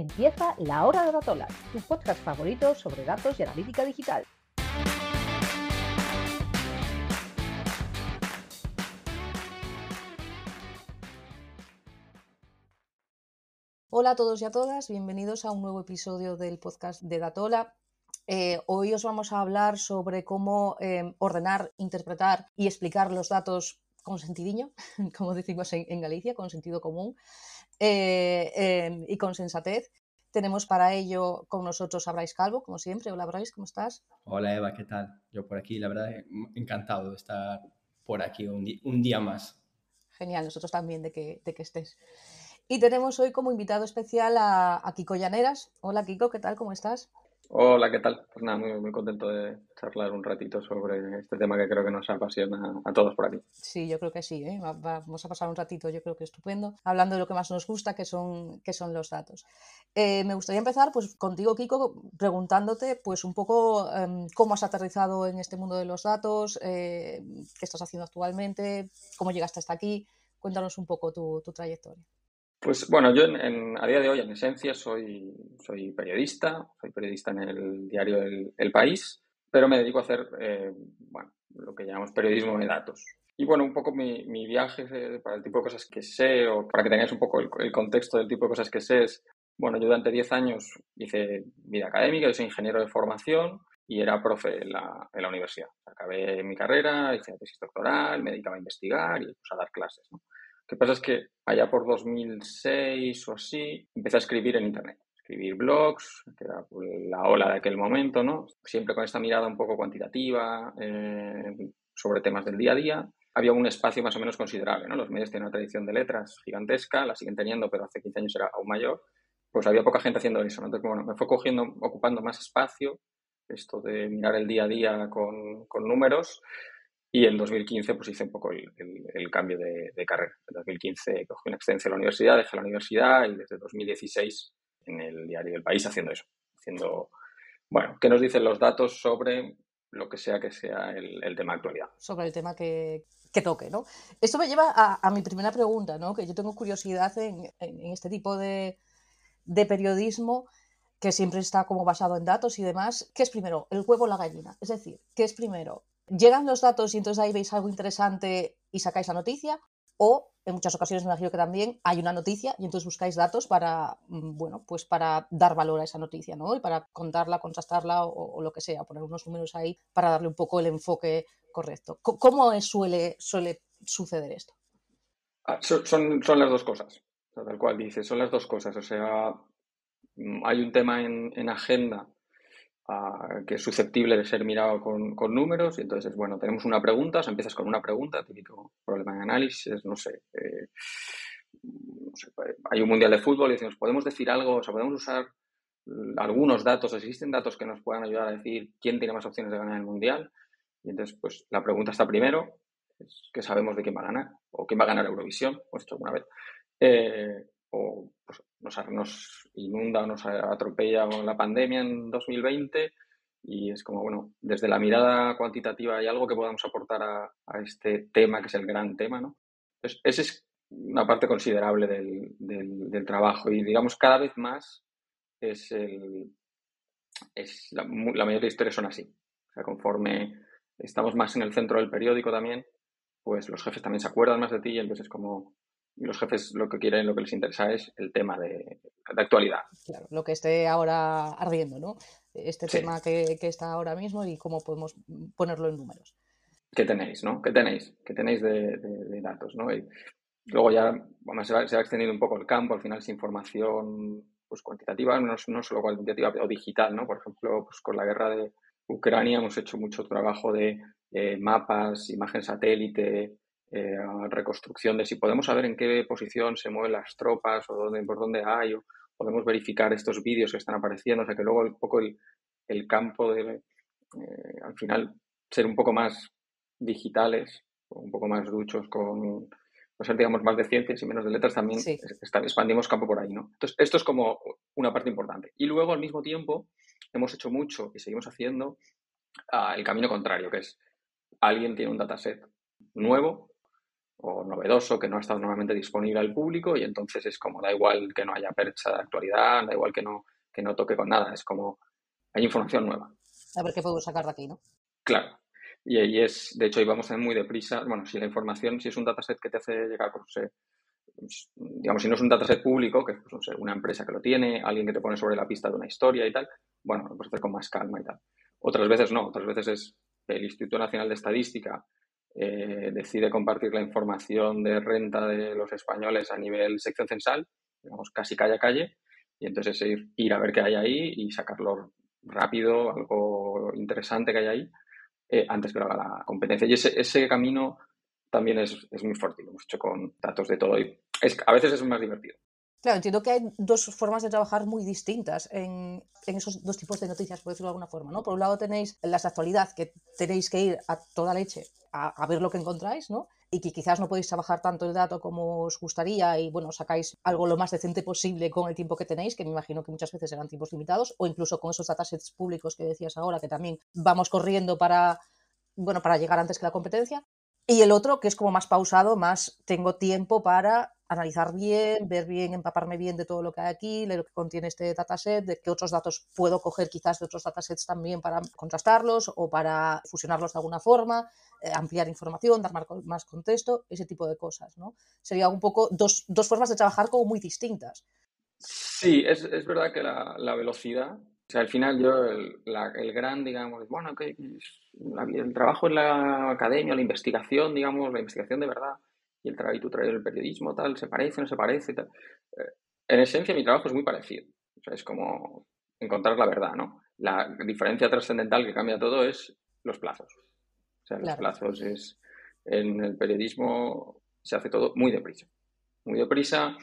Empieza La Hora de Datola, tu podcast favorito sobre datos y analítica digital. Hola a todos y a todas, bienvenidos a un nuevo episodio del podcast de Datola. Eh, hoy os vamos a hablar sobre cómo eh, ordenar, interpretar y explicar los datos con sentidiño, como decimos en, Galicia, con sentido común eh, em, y con sensatez. Tenemos para ello con nosotros a Bryce Calvo, como siempre. Hola Bryce, ¿cómo estás? Hola Eva, ¿qué tal? Yo por aquí, la verdad, encantado de estar por aquí un, día más. Genial, nosotros también de que, de que estés. Y tenemos hoy como invitado especial a, a Kiko Llaneras. Hola Kiko, ¿qué tal? ¿Cómo estás? Hola, ¿qué tal? Pues nada, muy, muy contento de charlar un ratito sobre este tema que creo que nos apasiona a todos por aquí. Sí, yo creo que sí, ¿eh? vamos a pasar un ratito, yo creo que estupendo, hablando de lo que más nos gusta, que son, que son los datos. Eh, me gustaría empezar pues, contigo, Kiko, preguntándote pues, un poco em, cómo has aterrizado en este mundo de los datos, eh, qué estás haciendo actualmente, cómo llegaste hasta aquí. Cuéntanos un poco tu trayectoria. Pues bueno, yo en, a día de hoy, en esencia, soy, soy periodista, soy periodista en el diario El, País, pero me dedico a hacer, eh, bueno, lo que llamamos periodismo de datos. Y bueno, un poco mi, mi viaje eh, para el tipo de cosas que sé, o para que tengáis un poco el, contexto del tipo de cosas que sé, es, bueno, yo durante 10 años hice vida académica, yo soy ingeniero de formación y era profe en la, en la universidad. Acabé mi carrera, hice tesis doctoral, me dedicaba a investigar y pues, a dar clases. ¿no? Que pasa es que allá por 2006 o así empecé a escribir en Internet. Escribir blogs, que era pues, la ola de aquel momento, ¿no? Siempre con esta mirada un poco cuantitativa eh, sobre temas del día a día. Había un espacio más o menos considerable, ¿no? Los medios tienen una tradición de letras gigantesca, la siguen teniendo, pero hace 15 años era aún mayor. Pues había poca gente haciendo eso, ¿no? Entonces, bueno, me fue cogiendo, ocupando más espacio esto de mirar el día a día con, con números y en 2015 pues hice un poco el, cambio de, carrera. En 2015 cogí una excedencia en la universidad, dejé la universidad y desde 2016 en el diario El País haciendo eso. Haciendo, bueno, ¿qué nos dicen los datos sobre lo que sea que sea el, tema actualidad? Sobre el tema que, que, toque, ¿no? Esto me lleva a, a, mi primera pregunta, ¿no? Que yo tengo curiosidad en, en este tipo de, de periodismo que siempre está como basado en datos y demás. ¿Qué es primero, el huevo o la gallina? Es decir, ¿qué es primero, llegan los datos y entonces ahí veis algo interesante y sacáis la noticia, o en muchas ocasiones me imagino que también hay una noticia y entonces buscáis datos para, mm, bueno, pues para dar valor a esa noticia, ¿no? Y para contarla, contrastarla o, lo que sea, poner unos números ahí para darle un poco el enfoque correcto. ¿Cómo suele, suele suceder esto? Ah, son, son, las dos cosas, tal cual dice, son las dos cosas. O sea, mm, hay un tema en, en agenda que es susceptible de ser mirado con, números. Y entonces, bueno, tenemos una pregunta, o sea, empiezas con una pregunta, típico problema de análisis, no sé, eh, sé, hay un mundial de fútbol y decimos, ¿podemos decir algo? O sea, podemos usar algunos datos, existen datos que nos puedan ayudar a decir quién tiene más opciones de ganar el mundial. Y entonces, pues la pregunta está primero, es que sabemos de quién va a ganar, o quién va a ganar Eurovisión, pues esto alguna vez. Eh, o pues, nos, inunda o nos atropella la pandemia en 2020 y es como, bueno, desde la mirada cuantitativa hay algo que podamos aportar a, este tema que es el gran tema, ¿no? Entonces, esa es una parte considerable del, trabajo y, digamos, cada vez más es, el, es la, la mayoría de historias son así. O sea, conforme estamos más en el centro del periódico también, pues los jefes también se acuerdan más de ti y entonces es como los jefes lo que quieren, lo que les interesa es el tema de, de actualidad. Claro, lo que esté ahora ardiendo, ¿no? Este sí. tema que, que, está ahora mismo y cómo podemos ponerlo en números. ¿Qué tenéis, no? ¿Qué tenéis? ¿Qué tenéis de, de, de datos, no? Y luego ya bueno, se, va, se va extendiendo un poco el campo, al final es información pues, cuantitativa, no, no solo cuantitativa o digital, ¿no? Por ejemplo, pues con la guerra de Ucrania hemos hecho mucho trabajo de eh, mapas, imagen satélite, eh, reconstrucción de si podemos saber en qué posición se mueven las tropas o dónde, por dónde hay, o podemos verificar estos vídeos que están apareciendo, o sea que luego un poco el, el campo debe, eh, al final, ser un poco más digitales, un poco más duchos con, o sea, digamos, más de ciencias y menos de letras, también sí. expandimos campo por ahí, ¿no? Entonces, esto es como una parte importante. Y luego, al mismo tiempo, hemos hecho mucho y seguimos haciendo uh, el camino contrario, que es alguien tiene un dataset nuevo o novedoso que no ha estado normalmente disponible al público y entonces es como da igual que no haya percha de actualidad, da igual que no, que no toque con nada, es como hay información nueva. A ver qué puedo sacar de aquí, ¿no? Claro. Y, ahí es, de hecho, íbamos a ir muy deprisa. Bueno, si la información, si es un dataset que te hace llegar, pues, pues digamos, si no es un dataset público, que es pues, una empresa que lo tiene, alguien que te pone sobre la pista de una historia y tal, bueno, lo puedes hacer con más calma y tal. Otras veces no, otras veces es el Instituto Nacional de Estadística eh, decide compartir la información de renta de los españoles a nivel sección censal, digamos, casi calle a calle, y entonces ir, a ver qué hay ahí y sacarlo rápido, algo interesante que hay ahí, eh, antes que lo haga la competencia. Y ese, ese camino también es, es, muy fuerte, lo hemos hecho con datos de todo y es, a veces es más divertido. Claro, entiendo que hay dos formas de trabajar muy distintas en, en, esos dos tipos de noticias, por decirlo de alguna forma. ¿no? Por un lado tenéis las de actualidad, que tenéis que ir a toda leche a, a, ver lo que encontráis, ¿no? y que quizás no podéis trabajar tanto el dato como os gustaría y bueno, sacáis algo lo más decente posible con el tiempo que tenéis, que me imagino que muchas veces eran tiempos limitados, o incluso con esos datasets públicos que decías ahora, que también vamos corriendo para, bueno, para llegar antes que la competencia. Y el otro, que es como más pausado, más tengo tiempo para analizar bien, ver bien, empaparme bien de todo lo que hay aquí, de lo que contiene este dataset, de qué otros datos puedo coger quizás de otros datasets también para contrastarlos o para fusionarlos de alguna forma, eh, ampliar información, dar más contexto, ese tipo de cosas, ¿no? Sería un poco dos, dos formas de trabajar como muy distintas. Sí, es, es verdad que la, velocidad, o sea, al final yo, el gran, digamos, bueno, que el trabajo en la academia, la investigación, digamos, la investigación de verdad, y el trabajo y tu trabajo el periodismo, tal, se parece, no se parece, tal. Eh, en esencia mi trabajo es muy parecido. O sea, es como encontrar la verdad, ¿no? La diferencia trascendental que cambia todo es los plazos. O sea, los plazos es... En el periodismo se hace todo muy deprisa. Muy deprisa,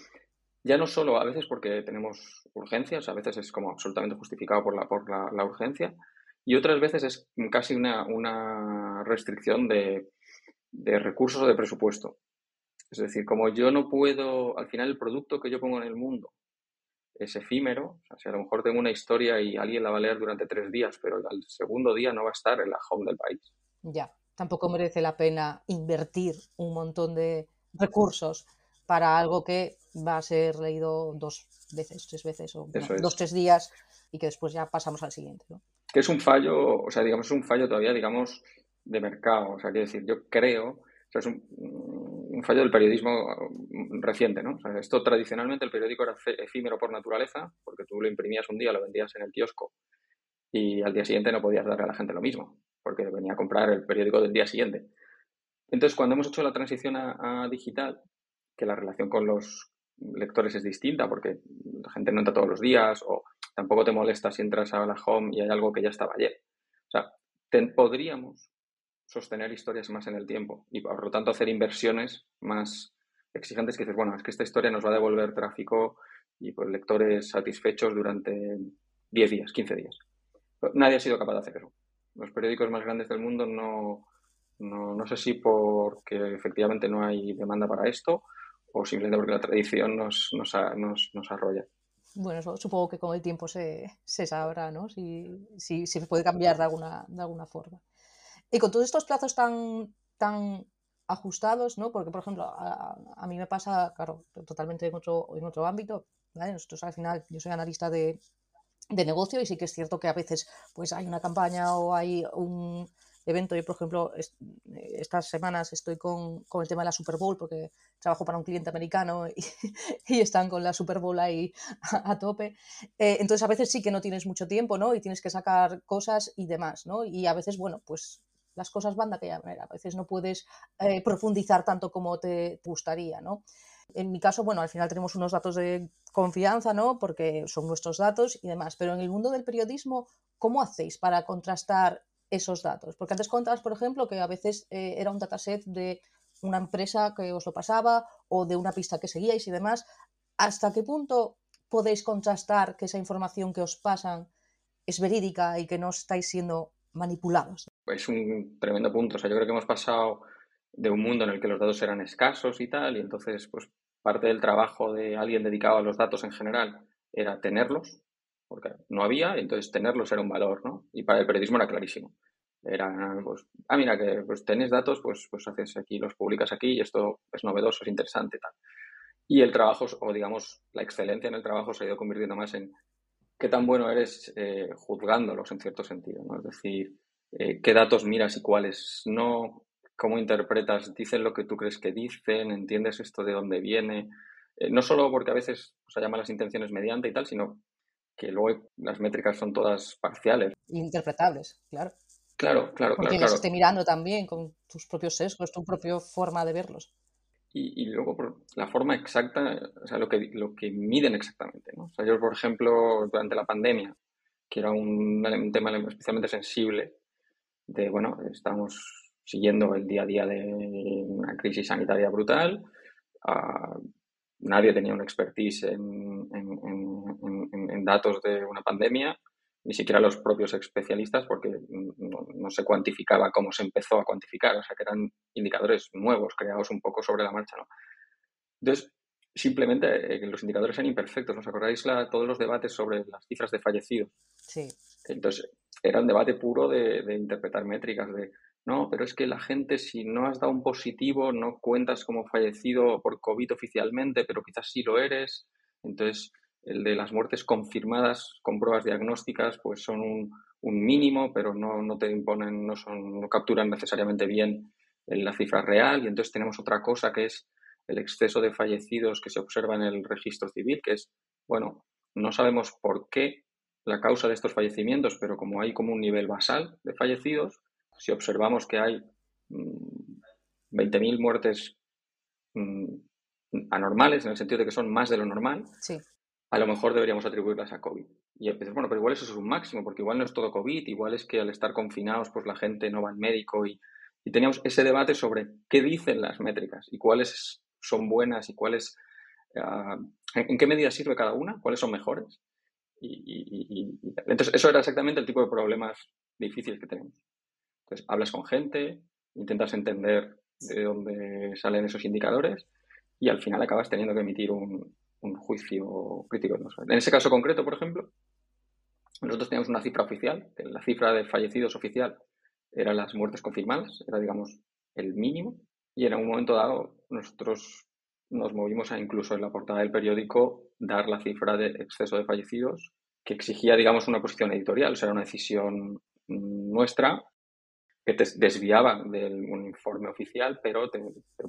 ya no solo a veces porque tenemos urgencias, a veces es como absolutamente justificado por la, por la, la urgencia, y otras veces es casi una, una restricción de, de recursos o de presupuesto. Es decir, como yo no puedo, al final el producto que yo pongo en el mundo es efímero, o sea, si a lo mejor tengo una historia y alguien la va a leer durante tres días, pero al segundo día no va a estar en la home del país. Ya, tampoco merece la pena invertir un montón de recursos para algo que va a ser leído dos veces, tres veces o no, dos, tres días y que después ya pasamos al siguiente. ¿no? Que es un fallo, o sea, digamos, es un fallo todavía, digamos, de mercado. O sea, quiero decir, yo creo, o sea, es un, un fallo del periodismo mm, reciente, ¿no? Esto tradicionalmente el periódico era efímero por naturaleza, porque tú lo imprimías un día, lo vendías en el kiosco y al día siguiente no podías darle a la gente lo mismo, porque venía a comprar el periódico del día siguiente. Entonces, cuando hemos hecho la transición a, digital, que la relación con los lectores es distinta, porque la gente no entra todos los días o tampoco te molesta si entras a la home y hay algo que ya estaba ayer. O sea, podríamos sostener historias más en el tiempo y por lo tanto hacer inversiones más exigentes que dices, bueno, es que esta historia nos va a devolver tráfico y pues, lectores satisfechos durante 10 días, 15 días. Pero nadie ha sido capaz de hacer eso. Los periódicos más grandes del mundo no, no, no sé si porque efectivamente no hay demanda para esto o simplemente porque la tradición nos, nos, nos, arrolla. Bueno, supongo que con el tiempo se, se sabrá, ¿no? Si, si, si se puede cambiar de alguna, de alguna forma. Y con todos estos plazos tan, tan ajustados, ¿no? Porque, por ejemplo, a, mí me pasa, claro, totalmente en otro, en otro ámbito, ¿vale? Al final, yo soy analista de, de negocio y sí que es cierto que a veces pues hay una campaña o hay un evento. Yo, por ejemplo, est estas semanas estoy con, con, el tema de la Super Bowl porque trabajo para un cliente americano y, están con la Super Bowl ahí a, a tope. Eh, entonces, a veces sí que no tienes mucho tiempo, ¿no? Y tienes que sacar cosas y demás, ¿no? Y a veces, bueno, pues las cosas van de aquella manera. A veces no puedes eh, profundizar tanto como te gustaría, ¿no? En mi caso, bueno, al final tenemos unos datos de confianza, ¿no? Porque son nuestros datos y demás. Pero en el mundo del periodismo, ¿cómo hacéis para contrastar esos datos? Porque antes contabas, por ejemplo, que a veces eh, era un dataset de una empresa que os lo pasaba o de una pista que seguíais y demás. ¿Hasta qué punto podéis contrastar que esa información que os pasan es verídica y que no estáis siendo manipulados? es un tremendo punto. O sea, yo creo que hemos pasado de un mundo en el que los datos eran escasos y tal, y entonces, pues, parte del trabajo de alguien dedicado a los datos en general era tenerlos, porque no había, y entonces tenerlos era un valor, ¿no? Y para el periodismo era clarísimo. Era, pues, ah, mira, que pues tenés datos, pues, pues haces aquí, los publicas aquí y esto es novedoso, es interesante, tal. Y el trabajo, o digamos, la excelencia en el trabajo se ha ido convirtiendo más en qué tan bueno eres eh, juzgándolos en cierto sentido, ¿no? Es decir, eh, qué datos miras y cuáles no, cómo interpretas, dicen lo que tú crees que dicen, entiendes esto de dónde viene. Eh, no solo porque a veces se llama las intenciones mediante y tal, sino que luego las métricas son todas parciales. Interpretables, claro. Claro, claro, Porque claro. los claro. esté mirando también con tus propios sesgos, tu propia forma de verlos. Y, y, luego por la forma exacta, o sea, lo que, lo que miden exactamente. ¿no? O sea, yo, por ejemplo, durante la pandemia, que era un, tema especialmente sensible, de, bueno, estamos siguiendo el día a día de una crisis sanitaria brutal, uh, nadie tenía una expertise en, en, datos de una pandemia, ni siquiera los propios especialistas, porque no, no, se cuantificaba cómo se empezó a cuantificar, o sea, que eran indicadores nuevos, creados un poco sobre la marcha. ¿no? Entonces, simplemente eh, los indicadores eran imperfectos. ¿Os acordáis la, todos los debates sobre las cifras de fallecidos? Sí. Entonces, era un debate puro de, de, interpretar métricas, de no, pero es que la gente, si no has dado un positivo, no cuentas como fallecido por COVID oficialmente, pero quizás sí lo eres. Entonces, el de las muertes confirmadas con pruebas diagnósticas, pues son un, mínimo, pero no, no, te imponen, no, son, no capturan necesariamente bien la cifra real. Y entonces tenemos otra cosa que es el exceso de fallecidos que se observa en el registro civil, que es, bueno, no sabemos por qué la causa de estos fallecimientos, pero como hay como un nivel basal de fallecidos, si observamos que hay mmm, 20.000 muertes mmm, anormales, en el sentido de que son más de lo normal, sí. A lo mejor deberíamos atribuirlas a COVID. Y dices, bueno, pero igual eso es un máximo, porque igual no es todo COVID, igual es que al estar confinados, pues la gente no va al médico y, y teníamos ese debate sobre qué dicen las métricas y cuáles son buenas y cuáles, uh, en, qué medida sirve cada una, cuáles son mejores. Y, entonces, eso era exactamente el tipo de problemas difíciles que tenemos. Entonces, hablas con gente, intentas entender de dónde salen esos indicadores y al final acabas teniendo que emitir un, un juicio crítico. En ese caso concreto, por ejemplo, nosotros teníamos una cifra oficial, la cifra de fallecidos oficial eran las muertes confirmadas, era, digamos, el mínimo, y en un momento dado nosotros nos movimos a incluso en la portada del periódico dar la cifra de exceso de fallecidos que exigía, digamos, una posición editorial, o sea, era una decisión nuestra que te desviaba de un informe oficial, pero,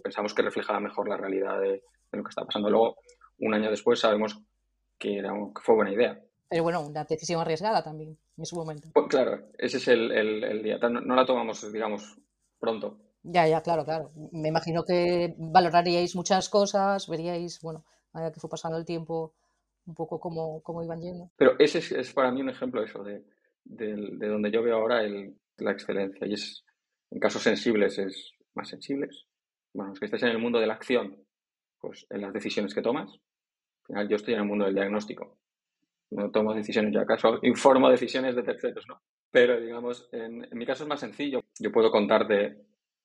pensamos que reflejaba mejor la realidad de, de, lo que estaba pasando. Luego, un año después, sabemos que, era, que fue buena idea. Pero bueno, una decisión arriesgada también en su momento. Pues, claro, ese es el, el, el día. No, no la tomamos, digamos, pronto. Ya, ya, claro, claro. Me imagino que valoraríais muchas cosas, veríais, bueno, a que fue pasando el tiempo, un poco cómo, cómo iban yendo. Pero ese es, es, para mí un ejemplo eso, de, de, de donde yo veo ahora el, la excelencia. Y es, en casos sensibles, es más sensibles. Bueno, es que estés en el mundo de la acción, pues en las decisiones que tomas. Al final, yo estoy en el mundo del diagnóstico. No tomo decisiones yo acaso, informo decisiones de terceros, ¿no? Pero, digamos, en, en mi caso es más sencillo. Yo puedo contarte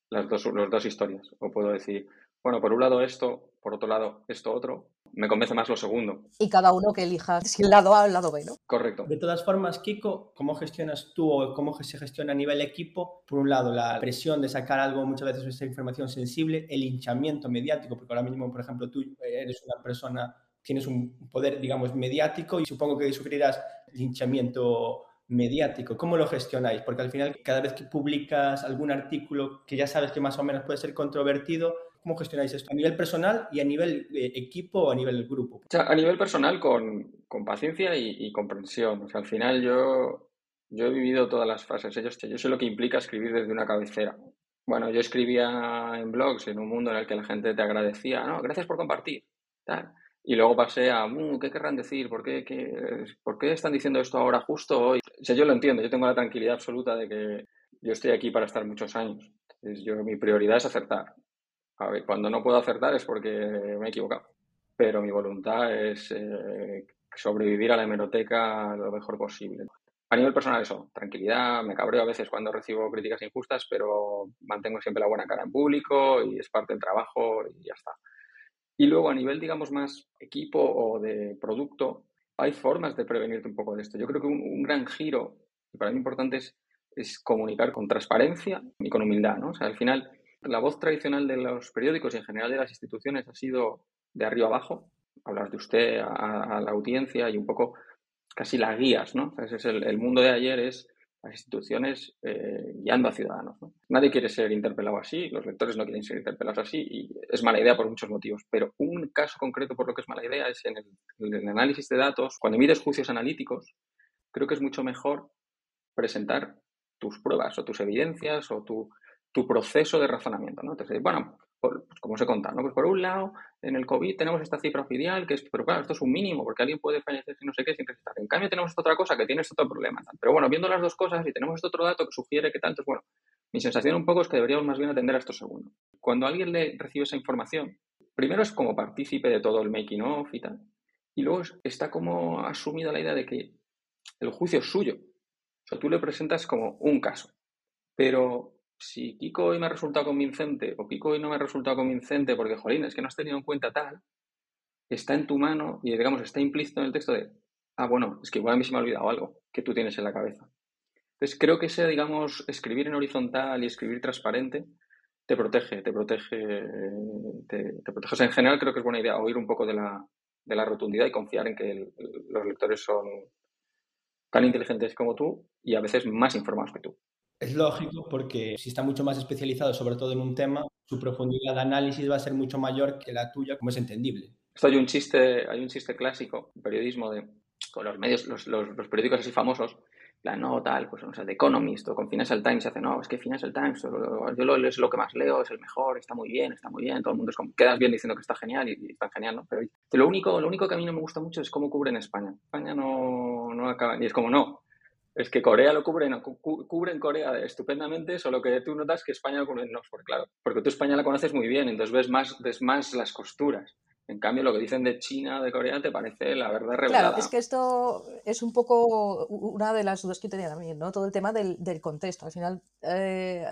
las dos, las dos historias. O puedo decir, bueno, por un lado esto, por otro lado esto otro. Me convence más lo segundo. Y cada uno que elija si el lado A o el lado B, ¿no? Correcto. De todas formas, Kiko, ¿cómo gestionas tú o cómo se gestiona a nivel equipo? Por un lado, la presión de sacar algo, muchas veces esta información sensible, el hinchamiento mediático, porque ahora mismo, por ejemplo, tú eres una persona, tienes un poder, digamos, mediático y supongo que sufrirás linchamiento mediático. ¿Cómo lo gestionáis? Porque al final, cada vez que publicas algún artículo que ya sabes que más o menos puede ser controvertido, ¿cómo gestionáis esto? ¿A nivel personal y a nivel eh, equipo o a nivel grupo? O sea, a nivel personal, con, con paciencia y, y, comprensión. O sea, al final yo, yo he vivido todas las fases. Yo, yo sé lo que implica escribir desde una cabecera. Bueno, yo escribía en blogs en un mundo en el que la gente te agradecía, no, gracias por compartir. Tal. Y luego pasé a, mmm, ¿qué querrán decir? ¿Por qué, qué, ¿Por qué están diciendo esto ahora justo hoy? O sea, yo lo entiendo, yo tengo la tranquilidad absoluta de que yo estoy aquí para estar muchos años. Entonces, yo, mi prioridad es acertar. A ver, cuando no puedo acertar es porque me he equivocado. Pero mi voluntad es eh, sobrevivir a la hemeroteca lo mejor posible. A nivel personal eso, tranquilidad, me cabreo a veces cuando recibo críticas injustas, pero mantengo siempre la buena cara en público y es parte del trabajo y ya está. Y luego a nivel, digamos, más equipo o de producto, hay formas de prevenirte un poco de esto. Yo creo que un, gran giro, y para mí importante, es es comunicar con transparencia y con humildad, ¿no? O sea, al final, la voz tradicional de los periódicos y en general de las instituciones ha sido de arriba abajo, hablar de usted a, la audiencia y un poco casi las guías, ¿no? Es el, mundo de ayer es las instituciones eh, guiando a ciudadanos. Nadie quiere ser interpelado así, los lectores no quieren ser interpelados así y es mala idea por muchos motivos. Pero un caso concreto por lo que es mala idea es en el, análisis de datos, cuando mides juicios analíticos, creo que es mucho mejor presentar tus pruebas o tus evidencias o tu, proceso de razonamiento. Entonces, bueno, pues como os he contado, ¿no? Pues por un lado, en el COVID tenemos esta cifra oficial, que es, pero claro, esto es un mínimo, porque alguien puede fallecer si no sé qué sin recitar. En cambio, tenemos esta otra cosa que tiene este otro problema. Pero bueno, viendo las dos cosas y tenemos este otro dato que sugiere que tanto, bueno, mi sensación un poco es que deberíamos más bien atender a esto segundo. Cuando alguien le recibe esa información, primero es como partícipe de todo el making of y tal, y luego está como asumida la idea de que el juicio es suyo. O sea, tú le presentas como un caso. Pero si Kiko hoy me ha resultado convincente o Kiko hoy no me ha resultado convincente porque, jolín, es que no has tenido en cuenta tal, está en tu mano y, digamos, está implícito en el texto de, ah, bueno, es que igual a mí se me ha olvidado algo que tú tienes en la cabeza. Entonces, creo que ese, digamos, escribir en horizontal y escribir transparente te protege, te protege, te, protege. en general creo que es buena idea oír un poco de la, de la rotundidad y confiar en que los lectores son tan inteligentes como tú y a veces más informados que tú. Es lógico porque si está mucho más especializado, sobre todo en un tema, su profundidad de análisis va a ser mucho mayor que la tuya, como es entendible. Esto hay un chiste, hay un chiste clásico, periodismo de con los medios, los, los, periódicos así famosos, la no tal, pues no sé, The Economist o con Financial Times, hace, no, es que Financial Times, yo lo, es lo que más leo, es el mejor, está muy bien, está muy bien, todo el mundo es como, quedas bien diciendo que está genial y, está genial, ¿no? Pero lo único, lo único que a mí no me gusta mucho es cómo cubren España. España no, no acaba, y es como, no, es que Corea lo cubre, no, cubren Corea estupendamente, solo que tú notas que España lo cubre no, porque claro, porque tú España la conoces muy bien, entonces ves más, ves más las costuras. En cambio, lo que dicen de China, de Corea, te parece la verdad revelada. Claro, es que esto es un poco una de las dudas que tenía también, ¿no? Todo el tema del, contexto. Al final, eh,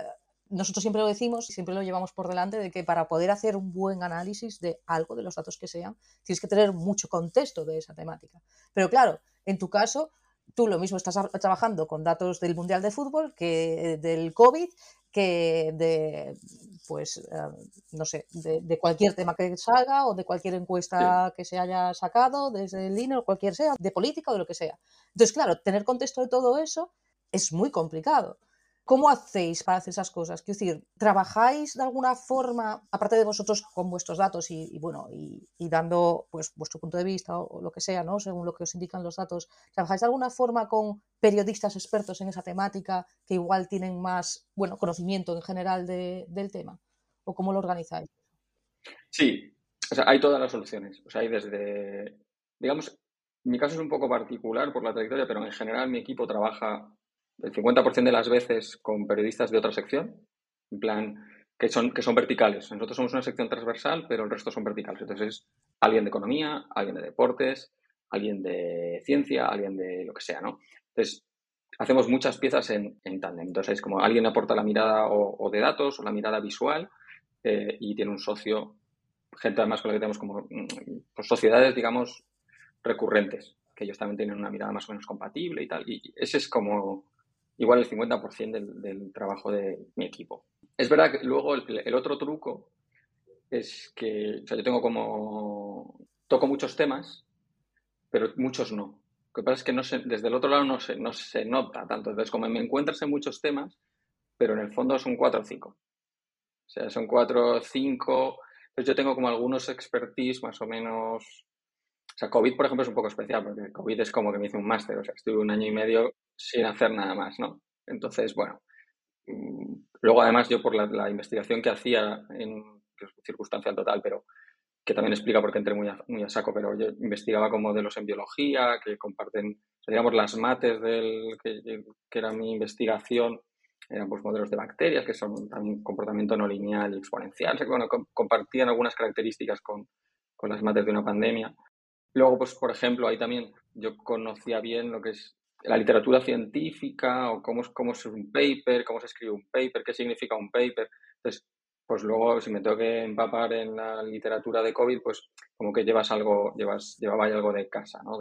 nosotros siempre lo decimos y siempre lo llevamos por delante de que para poder hacer un buen análisis de algo, de los datos que sean, tienes que tener mucho contexto de esa temática. Pero claro, en tu caso, tú lo mismo estás trabajando con datos del Mundial de Fútbol que del COVID, que de, pues, eh, no sé, de, cualquier tema que salga o de cualquier encuesta que se haya sacado, desde el INE o cualquier sea, de política o de lo que sea. Entonces, claro, tener contexto de todo eso es muy complicado. ¿Cómo hacéis para hacer esas cosas? Quiero decir, ¿trabajáis de alguna forma, aparte de vosotros con vuestros datos y, bueno, y, dando pues vuestro punto de vista o, lo que sea, ¿no? Según lo que os indican los datos, ¿trabajáis de alguna forma con periodistas expertos en esa temática que igual tienen más, bueno, conocimiento en general del tema? ¿O cómo lo organizáis? Sí, o sea, hay todas las soluciones. O sea, hay desde, digamos, mi caso es un poco particular por la trayectoria, pero en general mi equipo trabaja el 50% de las veces con periodistas de otra sección, en plan, que son, que son verticales. Nosotros somos una sección transversal, pero el resto son verticales. Entonces es alguien de economía, alguien de deportes, alguien de ciencia, alguien de lo que sea, ¿no? Entonces, hacemos muchas piezas en, en tándem. Entonces, es como alguien aporta la mirada o, de datos o la mirada visual eh, y tiene un socio, gente además con la que tenemos como mm, pues, sociedades, digamos, recurrentes, que ellos también tienen una mirada más o menos compatible y tal. Y ese es como igual el 50% del, del, trabajo de mi equipo. Es verdad que luego el, otro truco es que o sea, yo tengo como, toco muchos temas, pero muchos no. Lo que pasa es que no se, desde el otro lado no se, no se nota tanto. Entonces, como me encuentras en muchos temas, pero en el fondo son cuatro o cinco. O sea, son cuatro o cinco. Entonces yo tengo como algunos expertise más o menos o sea, COVID, por ejemplo, es un poco especial, porque COVID es como que me hice un máster, o sea, estuve un año y medio sin hacer nada más, ¿no? Entonces, bueno, mm, luego además yo por la, investigación que hacía en circunstancial total, pero que también explica por qué entré muy a, muy a saco, pero yo investigaba con modelos en biología que comparten, digamos, las mates del que, que, era mi investigación, eran pues modelos de bacterias que son también comportamiento no lineal y exponencial, bueno, compartían algunas características con, con las mates de una pandemia. Luego, pues, por ejemplo, ahí también yo conocía bien lo que es la literatura científica o cómo cómo es un paper, cómo se escribe un paper, qué significa un paper. Entonces, pues luego si me tengo que empapar en la literatura de COVID, pues como que llevas algo, llevas, llevaba algo de casa, ¿no?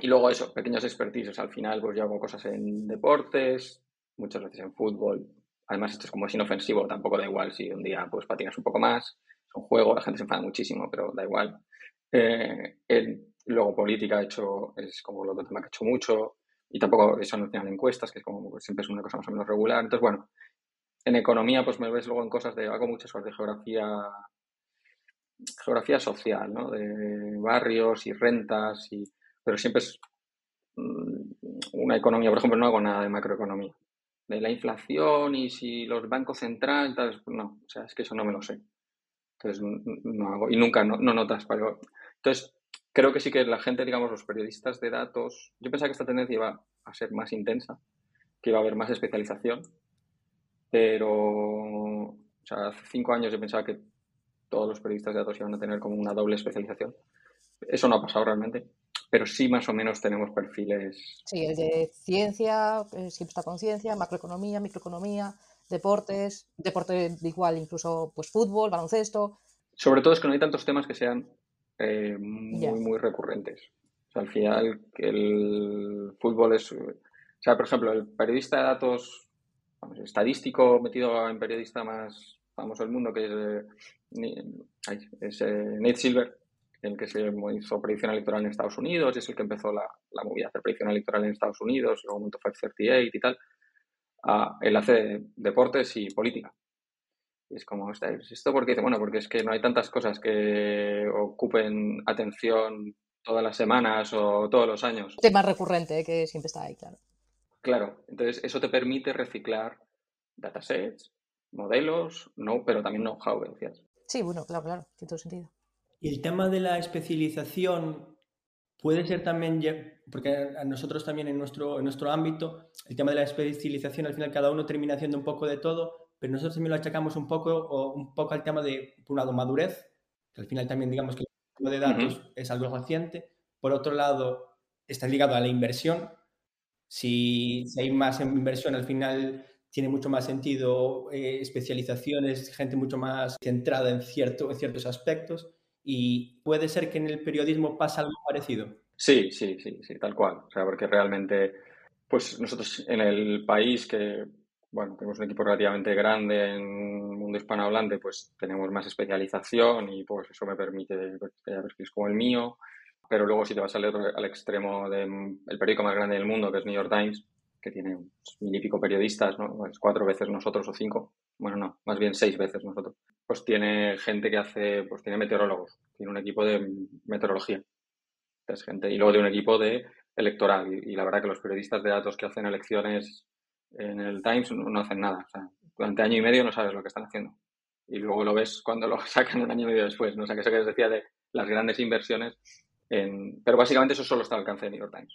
y luego eso, pequeños expertices. Al final, pues yo hago cosas en deportes, muchas veces en fútbol. Además, esto es como es inofensivo, tampoco da igual si un día pues patinas un poco más, es un juego, la gente se enfada muchísimo, pero da igual. Eh, luego política ha hecho, es como otro tema que ha hecho mucho, y tampoco eso no tiene encuestas, que es como pues, siempre es una cosa más o menos regular. Entonces, bueno, en economía pues me ves luego en cosas de, hago muchas cosas de geografía, geografía social, ¿no? De barrios y rentas, y, pero siempre es mm, una economía, por ejemplo, no hago nada de macroeconomía. De la inflación y si los bancos centrales, no, o sea, es que eso no me lo sé. Entonces, no hago, y nunca, no, no notas. Pero, entonces, creo que sí que la gente, digamos, los periodistas de datos, yo pensaba que esta tendencia iba a ser más intensa, que iba a haber más especialización, pero, o sea, hace cinco años yo pensaba que todos los periodistas de datos iban a tener como una doble especialización. Eso no ha pasado realmente, pero sí más o menos tenemos perfiles. Sí, el de ciencia, eh, siempre está con ciencia, macroeconomía, microeconomía, deportes, deporte igual, incluso pues fútbol, baloncesto. Sobre todo es que no hay tantos temas que sean eh, muy, muy recurrentes. O sea, al final, el fútbol es. O sea, por ejemplo, el periodista de datos estadístico metido en periodista más famoso del mundo, que es, eh, es eh, Nate Silver, el que se hizo predicción electoral en Estados Unidos, es el que empezó la, la movida de hacer predicción electoral en Estados Unidos, luego montó 538 y tal. Ah, él hace deportes y política. Y es como, ¿esto por qué? Bueno, porque es que no hay tantas cosas que ocupen atención todas las semanas o todos los años. Tema recurrente que siempre está ahí, claro. Claro, entonces eso te permite reciclar datasets, modelos, no, pero también know-how, decías. Sí, bueno, claro, claro, tiene todo sentido. Y el tema de la especialización puede ser también, porque a nosotros también en nuestro, en nuestro ámbito, el tema de la especialización, al final cada uno termina haciendo un poco de todo, pero nosotros también lo achacamos un poco, o un poco al tema de, por un lado, madurez, que al final también digamos que el de datos es algo reciente, por otro lado, está ligado a la inversión, si, hay más inversión, al final tiene mucho más sentido eh, especializaciones, gente mucho más centrada en, cierto, en ciertos aspectos. Y puede ser que en el periodismo pasa algo parecido. Sí, sí, sí, sí, tal cual. O sea, porque realmente, pues nosotros en el país que, bueno, tenemos un equipo relativamente grande en el mundo hispanohablante, pues tenemos más especialización y pues eso me permite pues, perfiles como el mío pero luego si te vas al, al extremo del periódico más grande del mundo, que es New York Times, que tiene mil y pico periodistas, ¿no? Pues cuatro veces nosotros o cinco, bueno, no, más bien seis veces nosotros. Pues tiene gente que hace, pues tiene meteorólogos, tiene un equipo de meteorología, es gente, y luego de un equipo de electoral. Y, la verdad que los periodistas de datos que hacen elecciones en el Times no, hacen nada. O sea, durante año y medio no sabes lo que están haciendo. Y luego lo ves cuando lo sacan un año y medio después. ¿no? O sea, que eso que les decía de las grandes inversiones pero básicamente eso solo está al alcance de New York Times.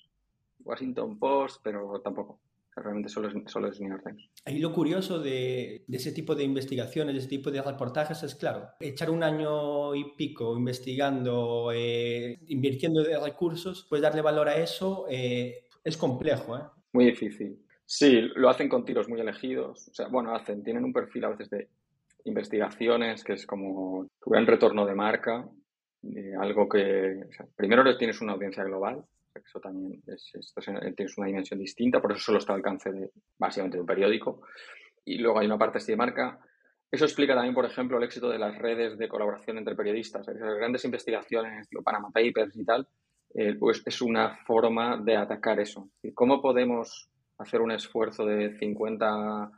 Washington Post, pero tampoco. realmente solo es, solo es New York Times. Ahí lo curioso de, de, ese tipo de investigaciones, de ese tipo de reportajes es, claro, echar un año y pico investigando, eh, invirtiendo de recursos, pues darle valor a eso eh, es complejo. ¿eh? Muy difícil. Sí, lo hacen con tiros muy elegidos. O sea, bueno, hacen, tienen un perfil a veces de investigaciones que es como tu gran retorno de marca, algo que, primero tienes una audiencia global, eso también es, tienes una dimensión distinta, por eso solo está al alcance de, básicamente de un periódico. Y luego hay una parte así de marca. Eso explica también, por ejemplo, el éxito de las redes de colaboración entre periodistas. Las grandes investigaciones, los Panama Papers y tal, eh, pues es una forma de atacar eso. ¿Cómo podemos hacer un esfuerzo de 50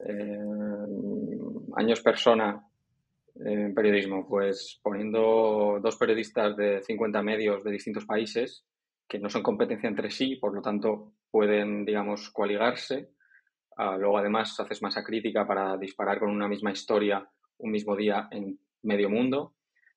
eh, años persona en periodismo? Pues poniendo dos periodistas de 50 medios de distintos países que no son competencia entre sí, por lo tanto pueden, digamos, coaligarse. Ah, luego, además, haces masa crítica para disparar con una misma historia un mismo día en medio mundo.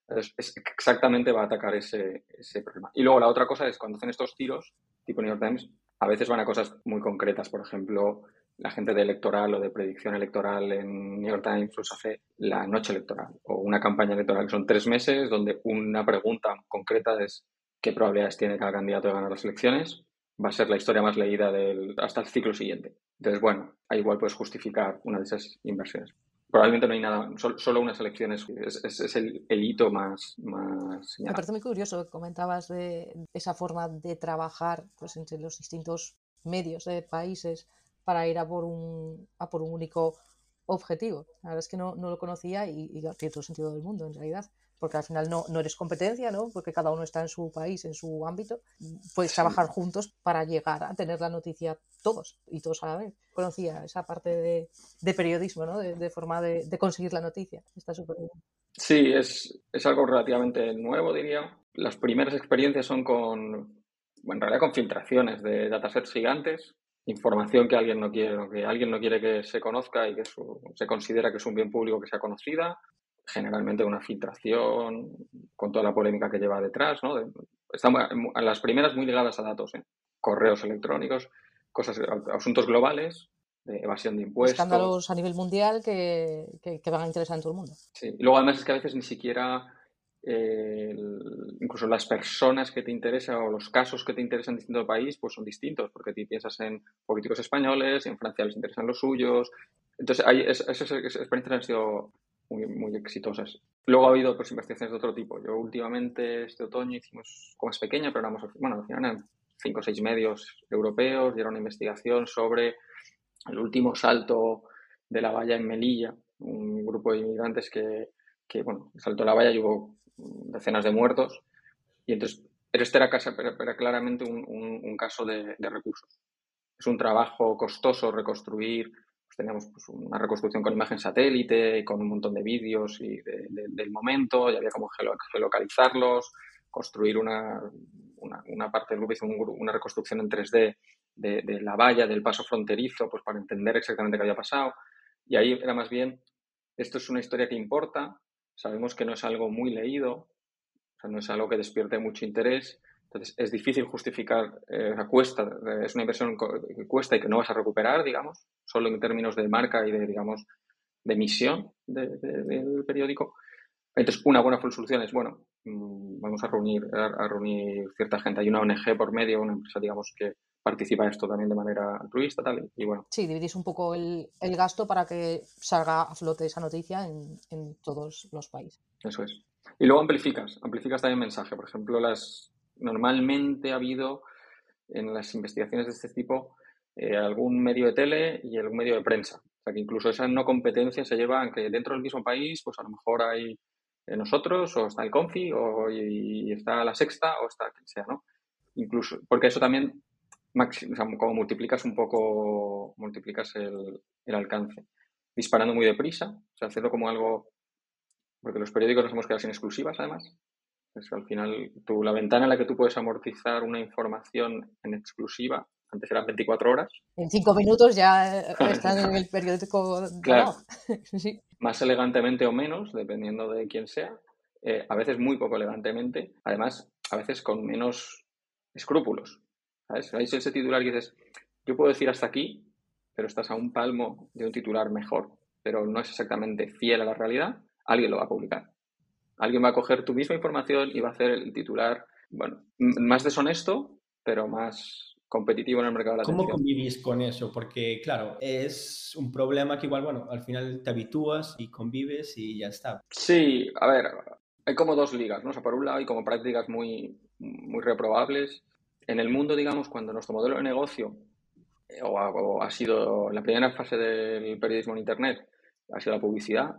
Exactamente va a atacar ese, ese problema. Y luego la otra cosa es cuando hacen estos tiros, tipo New York Times, a veces van a cosas muy concretas. Por ejemplo, la gente de electoral o de predicción electoral en New York Times los hace la noche electoral o una campaña electoral que son tres meses donde una pregunta concreta es qué probabilidades tiene cada candidato de ganar las elecciones. Va a ser la historia más leída del, hasta el ciclo siguiente. Entonces, bueno, ahí igual puedes justificar una de esas inversiones. Probablemente no hay nada, solo, unas elecciones es, es, el, hito más, más Me parece muy curioso que comentabas de esa forma de trabajar pues, entre los distintos medios de países para ir a por un, a por un único objetivo. La verdad es que no, no lo conocía y, y tiene todo el sentido del mundo en realidad porque al final no, no eres competencia, ¿no? porque cada uno está en su país, en su ámbito, puedes trabajar juntos para llegar a tener la noticia todos y todos a la vez. Conocía esa parte de, de periodismo, ¿no? de, de forma de, de, conseguir la noticia. Está súper bien. Sí, es, es, algo relativamente nuevo, diría. Las primeras experiencias son con, bueno, en realidad con filtraciones de datasets gigantes, información que alguien no quiere, que alguien no quiere que se conozca y que su, se considera que es un bien público que sea conocida, generalmente una filtración con toda la polémica que lleva detrás, ¿no? Están a las primeras muy ligadas a datos, ¿eh? correos electrónicos, cosas, asuntos globales, de evasión de impuestos. Escándalos a nivel mundial que, que, que, van a interesar a todo el mundo. Sí, y luego además es que a veces ni siquiera eh, incluso las personas que te interesan o los casos que te interesan en distinto país, pues son distintos, porque tú piensas en políticos españoles, y en Francia les interesan los suyos. Entonces, hay, esas, esas experiencias han sido muy, muy exitosas. Luego ha habido pues, investigaciones de otro tipo. Yo últimamente, este otoño, hicimos, como es pequeña, pero éramos, bueno, al final eran cinco o seis medios europeos, dieron una investigación sobre el último salto de la valla en Melilla, un grupo de inmigrantes que, que bueno, saltó la valla y hubo decenas de muertos. Y entonces, este era, era claramente un, un, un caso de, de recursos. Es un trabajo costoso reconstruir pues teníamos pues, una reconstrucción con imagen satélite, con un montón de vídeos y de, de, del momento, y había como geolocalizarlos, construir una, una, una parte del grupo hizo un, una reconstrucción en 3D de, de, la valla, del paso fronterizo, pues para entender exactamente qué había pasado. Y ahí era más bien, esto es una historia que importa, sabemos que no es algo muy leído, o sea, no es algo que despierte mucho interés, entonces, es difícil justificar, eh, cuesta, es una inversión que cuesta y que no vas a recuperar, digamos, solo en términos de marca y de, digamos, de misión de, de, del periódico. Entonces, una buena solución es, bueno, mmm, vamos a reunir, a, a, reunir cierta gente. Hay una ONG por medio, una empresa, digamos, que participa esto también de manera altruista, tal, y, y bueno. Sí, dividís un poco el, el, gasto para que salga a flote esa noticia en, en todos los países. Eso es. Y luego amplificas, amplificas también mensaje. Por ejemplo, las, normalmente ha habido en las investigaciones de este tipo eh, algún medio de tele y algún medio de prensa. O sea que incluso esa no competencia se lleva, aunque dentro del mismo país, pues a lo mejor hay eh, nosotros, o está el Confi, o está la Sexta, o está quien sea, ¿no? Incluso, porque eso también, como multiplicas un poco, multiplicas el, el alcance. Disparando muy deprisa, o sea, hacerlo como algo, porque los periódicos nos hemos quedado sin exclusivas, además, es que al final, tú, la ventana en la que tú puedes amortizar una información en exclusiva, antes eran 24 horas. En cinco minutos ya están en el periódico. Claro. sí. Más elegantemente o menos, dependiendo de quién sea. Eh, a veces muy poco elegantemente. Además, a veces con menos escrúpulos. ¿Sabes? Hay ese titular que dices, yo puedo decir hasta aquí, pero estás a un palmo de un titular mejor, pero no es exactamente fiel a la realidad, alguien lo va a publicar. Alguien va a coger tu misma información y va a hacer el titular, bueno, más deshonesto, pero más competitivo en el mercado de la ¿Cómo atención. convivís con eso? Porque, claro, es un problema que igual, bueno, al final te habitúas y convives y ya está. Sí, a ver, hay como dos ligas, ¿no? O sea, por un lado hay como prácticas muy, muy reprobables. En el mundo, digamos, cuando nuestro modelo de negocio o, o ha sido la primera fase del periodismo en Internet, ha sido la publicidad,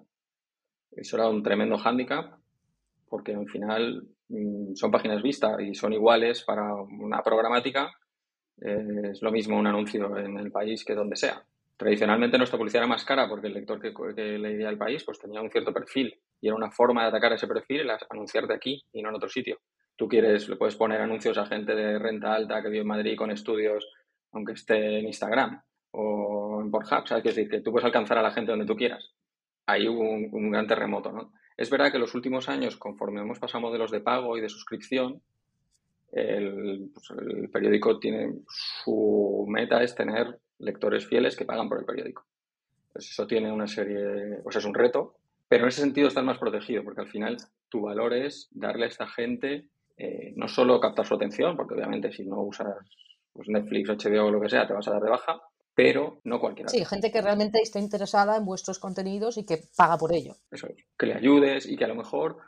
eso era un tremendo hándicap porque al final mmm, son páginas vistas y son iguales para una programática. Eh, es lo mismo un anuncio en el país que donde sea. Tradicionalmente nuestra publicidad era más cara porque el lector que, que leía el país pues tenía un cierto perfil y era una forma de atacar ese perfil el anunciarte aquí y no en otro sitio. Tú quieres, le puedes poner anuncios a gente de renta alta que vive en Madrid con estudios, aunque esté en Instagram o en Pornhub, ¿sabes? Es decir, que tú puedes alcanzar a la gente donde tú quieras. Ahí hubo un, un gran terremoto, ¿no? Es verdad que en los últimos años, conforme hemos pasado modelos de pago y de suscripción, el, pues el, periódico tiene su meta es tener lectores fieles que pagan por el periódico. Entonces eso tiene una serie, pues es un reto, pero en ese sentido estás más protegido, porque al final tu valor es darle a esta gente eh, no solo captar su atención, porque obviamente si no usas pues Netflix, HBO o lo que sea, te vas a dar de baja, pero no cualquiera. Sí, gente que realmente está interesada en vuestros contenidos y que paga por ello. Eso es, que le ayudes y que a lo mejor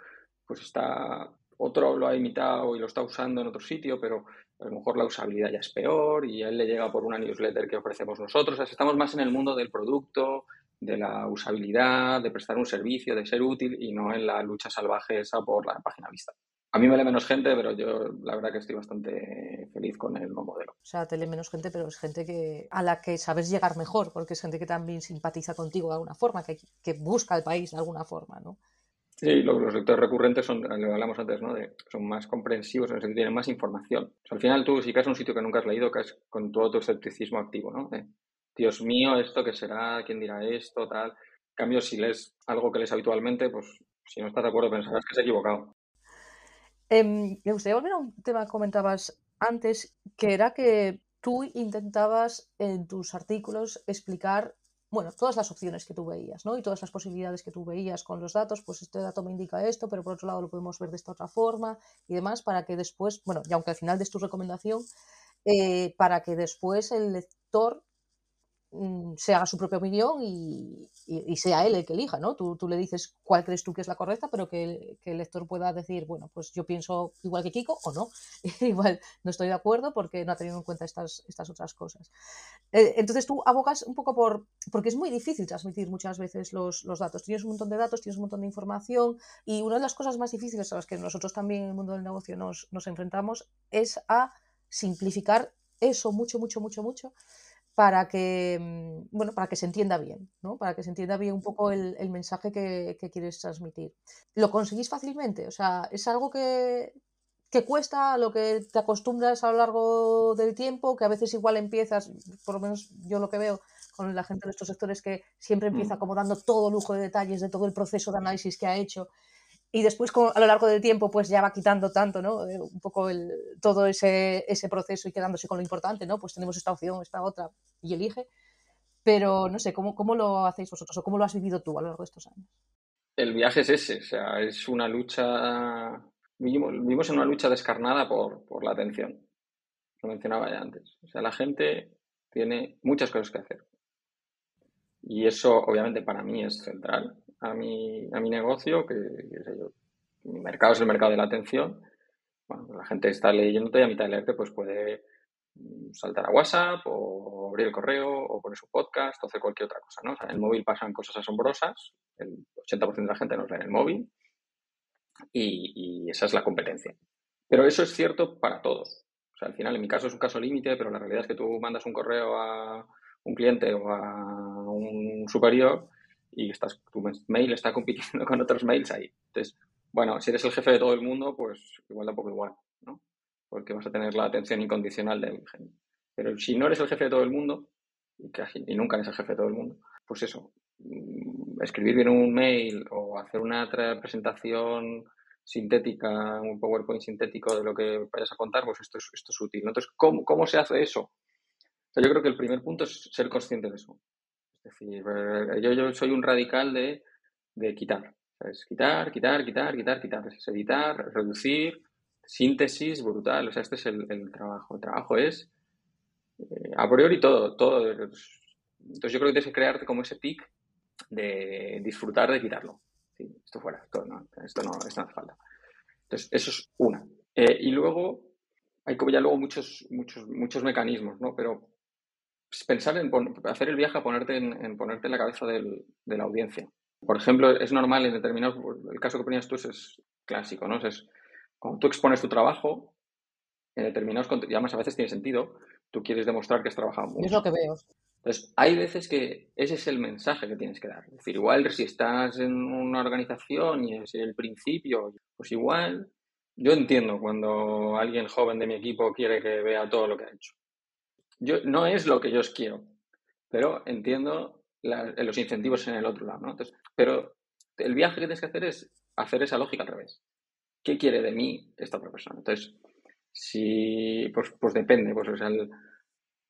pues está o, otro lo ha imitado y lo está usando en otro sitio, pero a lo mejor la usabilidad ya es peor y a él le llega por una newsletter que ofrecemos nosotros. estamos más en el mundo del producto, de la usabilidad, de prestar un servicio, de ser útil y no en la lucha salvaje esa por la página vista. A mí me lee menos gente, pero yo la verdad que estoy bastante feliz con el nuevo modelo. O sea, te lee menos gente, pero es gente que a la que sabes llegar mejor, porque es gente que también simpatiza contigo de alguna forma, que, que busca el país de alguna forma, ¿no? Sí, los, lectores recurrentes son, lo hablamos antes, ¿no? son más comprensivos, en el sentido tienen más información. al final tú, si caes a un sitio que nunca has leído, caes con todo tu escepticismo activo, ¿no? Dios mío, ¿esto qué será? ¿Quién dirá esto? Tal. En cambio, si lees algo que lees habitualmente, pues si no estás de acuerdo pensarás que has equivocado. Em, me gustaría volver a un tema que comentabas antes, que era que tú intentabas en tus artículos explicar bueno, todas las opciones que tú veías, ¿no? Y todas las posibilidades que tú veías con los datos, pues este dato me indica esto, pero por otro lado lo podemos ver de esta otra forma y demás, para que después, bueno, y aunque al final des tu recomendación, eh, para que después el lector se haga su propia opinión y, sea él el que elija, ¿no? Tú, le dices cuál crees tú que es la correcta, pero que, el lector pueda decir, bueno, pues yo pienso igual que Kiko o no, igual no estoy de acuerdo porque no ha tenido en cuenta estas, otras cosas. Eh, entonces tú abogas un poco por, porque es muy difícil transmitir muchas veces los, los, datos. Tienes un montón de datos, tienes un montón de información y una de las cosas más difíciles a las que nosotros también en el mundo del negocio nos, nos enfrentamos es a simplificar eso mucho, mucho, mucho, mucho para que, mm, bueno, para que se entienda bien, ¿no? Para que se entienda bien un poco el, mensaje que, quieres transmitir. ¿Lo conseguís fácilmente? O sea, ¿es algo que, que cuesta, lo que te acostumbras a lo largo del tiempo, que a veces igual empiezas, por lo menos yo lo que veo con la gente de estos sectores, que siempre empieza mm. como dando todo lujo de detalles de todo el proceso de análisis que ha hecho y después a lo largo del tiempo pues ya va quitando tanto, ¿no? Eh, un poco el, todo ese, ese, proceso y quedándose con lo importante, ¿no? Pues tenemos esta opción, esta otra y elige. Pero no sé, ¿cómo, ¿cómo lo hacéis vosotros o cómo lo has vivido tú a lo largo de estos años? El viaje es ese, o sea, es una lucha, vivimos, en una lucha descarnada por, por la atención. Lo mencionaba ya antes. O sea, la gente tiene muchas cosas que hacer. Y eso, obviamente, para mí es central a mi, a mi negocio, que, mi mercado es el mercado de la atención. Bueno, la gente está leyéndote y a mitad de leerte pues puede mm, saltar a WhatsApp o abrir el correo o poner su podcast o hacer cualquier otra cosa, ¿no? en el móvil pasan cosas asombrosas, el 80% de la gente nos lee en el móvil y, y, esa es la competencia. Pero eso es cierto para todos. O sea, al final, en mi caso es un caso límite, pero la realidad es que tú mandas un correo a un cliente o a un superior y estás, tu mail está compitiendo con otros mails ahí. Entonces, bueno, si eres el jefe de todo el mundo, pues igual tampoco igual, ¿no? Porque vas a tener la atención incondicional del genio. Pero si no eres el jefe de todo el mundo, y, casi, nunca eres el jefe de todo el mundo, pues eso, mm, escribir bien un mail o hacer una presentación sintética, un PowerPoint sintético de lo que vayas a contar, pues esto es, esto es útil. Entonces, ¿cómo, ¿cómo se hace eso? yo creo que el primer punto es ser consciente de eso. Decir, eh, yo, soy un radical de, quitar. Es quitar, quitar, quitar, quitar, quitar. Es editar, reducir, síntesis brutal. O sea, este es el, trabajo. El trabajo es eh, a priori todo, todo. Entonces yo creo que tienes que crearte como ese tic de disfrutar de quitarlo. esto fuera, esto no, esto no, esto no hace falta. Entonces, eso es una. Eh, y luego, hay como ya luego muchos, muchos, muchos mecanismos, ¿no? Pero pensar en hacer el viaje a ponerte en, ponerte en la cabeza del, de la audiencia. Por ejemplo, es normal en determinados, el caso que ponías tú es, clásico, ¿no? Es, cuando tú expones tu trabajo, en determinados contextos, además a veces tiene sentido, tú quieres demostrar que has trabajado mucho. Es lo que veo. Entonces, hay veces que ese es el mensaje que tienes que dar. Es decir, igual si estás en una organización y es el principio, pues igual, yo entiendo cuando alguien joven de mi equipo quiere que vea todo lo que ha hecho no es lo que yo os quiero, pero entiendo los incentivos en el otro lado, ¿no? Entonces, pero el viaje que tienes que hacer es hacer esa lógica al revés. ¿Qué quiere de mí esta otra persona? Entonces, si, pues, pues depende, pues,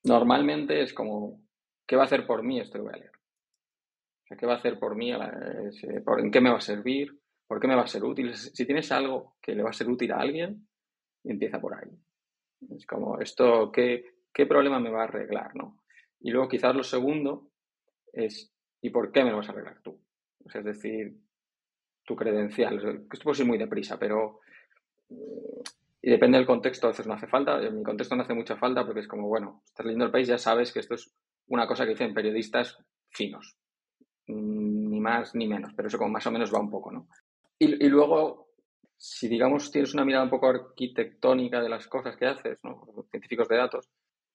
normalmente es como, ¿qué va a hacer por mí esto que voy a leer? O sea, ¿qué va a hacer por mí? ¿En qué me va a servir? ¿Por qué me va a ser útil? Si tienes algo que le va a ser útil a alguien, empieza por ahí. Es como, esto, ¿qué, ¿qué problema me va a arreglar? ¿no? Y luego quizás lo segundo es, ¿y por qué me lo vas a arreglar tú? es decir, tu credencial. Esto puede ser muy deprisa, pero y depende del contexto, a veces no hace falta. En mi contexto no hace mucha falta porque es como, bueno, estás leyendo el país, ya sabes que esto es una cosa que dicen periodistas finos. Mm, ni más ni menos, pero eso como más o menos va un poco, ¿no? Y, luego, si digamos tienes una mirada un poco arquitectónica de las cosas que haces, ¿no? Científicos de datos,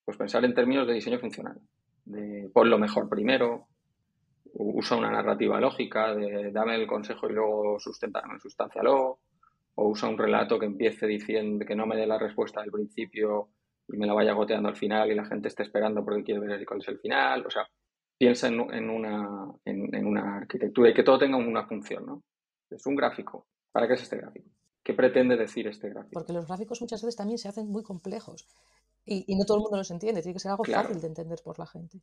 pues pensar en términos de diseño funcional. De pon lo mejor primero, usa una narrativa lógica, de dame el consejo y luego sustancialo, o usa un relato que empiece diciendo que no me dé la respuesta del principio y me la vaya goteando al final y la gente esté esperando porque quiere ver cuál es el final. O sea, piensa en, una, en, una arquitectura y que todo tenga una función, ¿no? Es un gráfico. ¿Para qué es este gráfico? ¿Qué pretende decir este gráfico? Porque los gráficos muchas veces también se hacen muy complejos y, no todo el mundo los entiende. Tiene que ser algo fácil de entender por la gente.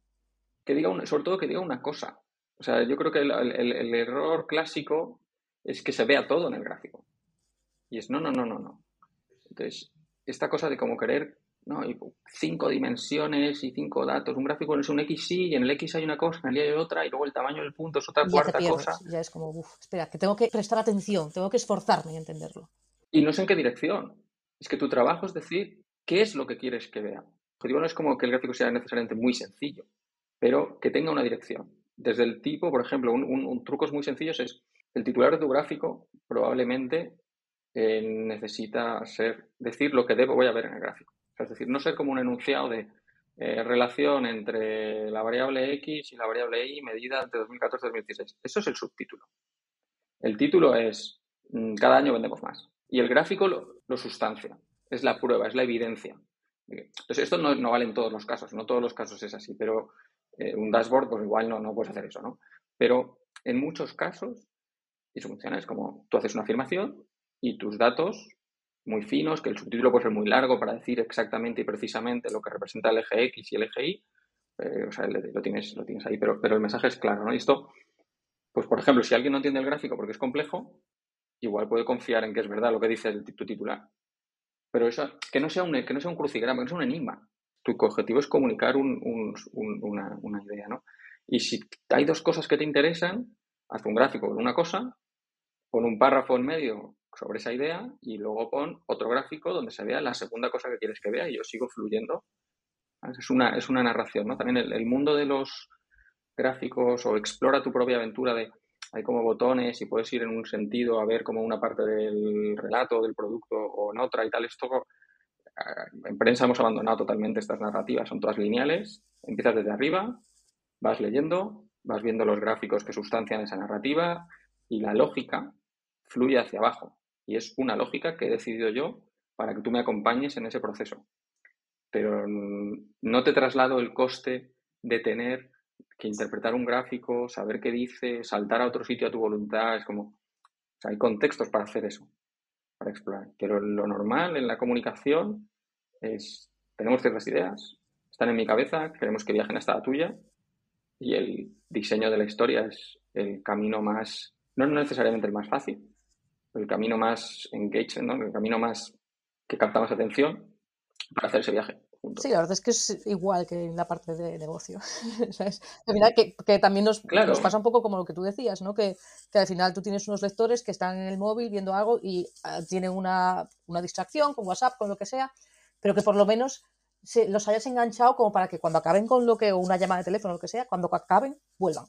Que diga sobre todo que diga una cosa. O sea, yo creo que el, error clásico es que se vea todo en el gráfico. Y es no, no, no, no, no. Entonces, esta cosa de como querer, ¿no? Y cinco dimensiones y cinco datos. Un gráfico es un X sí, y en el X hay una cosa, en el Y hay otra, y luego el tamaño del punto es otra cuarta cosa. Ya es como, uff, espera, que tengo que prestar atención, tengo que esforzarme en entenderlo. Y no sé en qué dirección. Es que tu trabajo es decir qué es lo que quieres que vea. El objetivo no es como que el gráfico sea necesariamente muy sencillo, pero que tenga una dirección. Desde el tipo, por ejemplo, un, un, trucos muy sencillos es el titular de tu gráfico probablemente eh, necesita ser decir lo que debo voy a ver en el gráfico. es decir, no ser como un enunciado de eh, relación entre la variable X y la variable Y medida entre 2014 y 2016. Eso es el subtítulo. El título es mm, cada año vendemos más. Y el gráfico lo, sustancia. Es la prueba, es la evidencia. Entonces, esto no, no, vale en todos los casos, no todos los casos es así, pero eh, un dashboard, pues igual no, no puedes hacer eso, ¿no? Pero en muchos casos, eso funciona, es como tú haces una afirmación y tus datos muy finos, que el subtítulo puede ser muy largo para decir exactamente y precisamente lo que representa el eje X y el eje Y, eh, o sea, lo tienes, lo tienes ahí, pero, pero el mensaje es claro, ¿no? Y esto, pues por ejemplo, si alguien no entiende el gráfico porque es complejo, igual puede confiar en que es verdad lo que dice el, tu titular. Pero eso, que no sea un, que no sea un crucigrama, que no sea un enigma tu objetivo es comunicar una, idea, ¿no? Y si hay dos cosas que te interesan, haz un gráfico con una cosa, pon un párrafo en medio sobre esa idea y luego pon otro gráfico donde se vea la segunda cosa que quieres que vea y yo sigo fluyendo. Es una, es una narración, ¿no? También el, mundo de los gráficos o explora tu propia aventura de hay como botones y puedes ir en un sentido a ver como una parte del relato del producto o en otra y tal. Esto en prensa hemos abandonado totalmente estas narrativas, son todas lineales, empiezas desde arriba, vas leyendo, vas viendo los gráficos que sustancian esa narrativa y la lógica fluye hacia abajo. Y es una lógica que he decidido yo para que tú me acompañes en ese proceso. Pero no te traslado el coste de tener que interpretar un gráfico, saber qué dice, saltar a otro sitio a tu voluntad. Es como, hay contextos para hacer eso para explorar. Pero lo normal en la comunicación es, tenemos ciertas ideas, están en mi cabeza, queremos que viajen hasta la tuya y el diseño de la historia es el camino más, no necesariamente el más fácil, el camino más engaging, ¿no? el camino más que capta más atención para hacer ese viaje. Sí, la verdad es que es igual que en la parte de negocio. Que, también nos, pasa un poco como lo que tú decías, ¿no? Que, al final tú tienes unos lectores que están en el móvil viendo algo y ah, tienen una, distracción con WhatsApp, con lo que sea, pero que por lo menos se, los hayas enganchado como para que cuando acaben con lo que, o una llamada de teléfono, o lo que sea, cuando acaben, vuelvan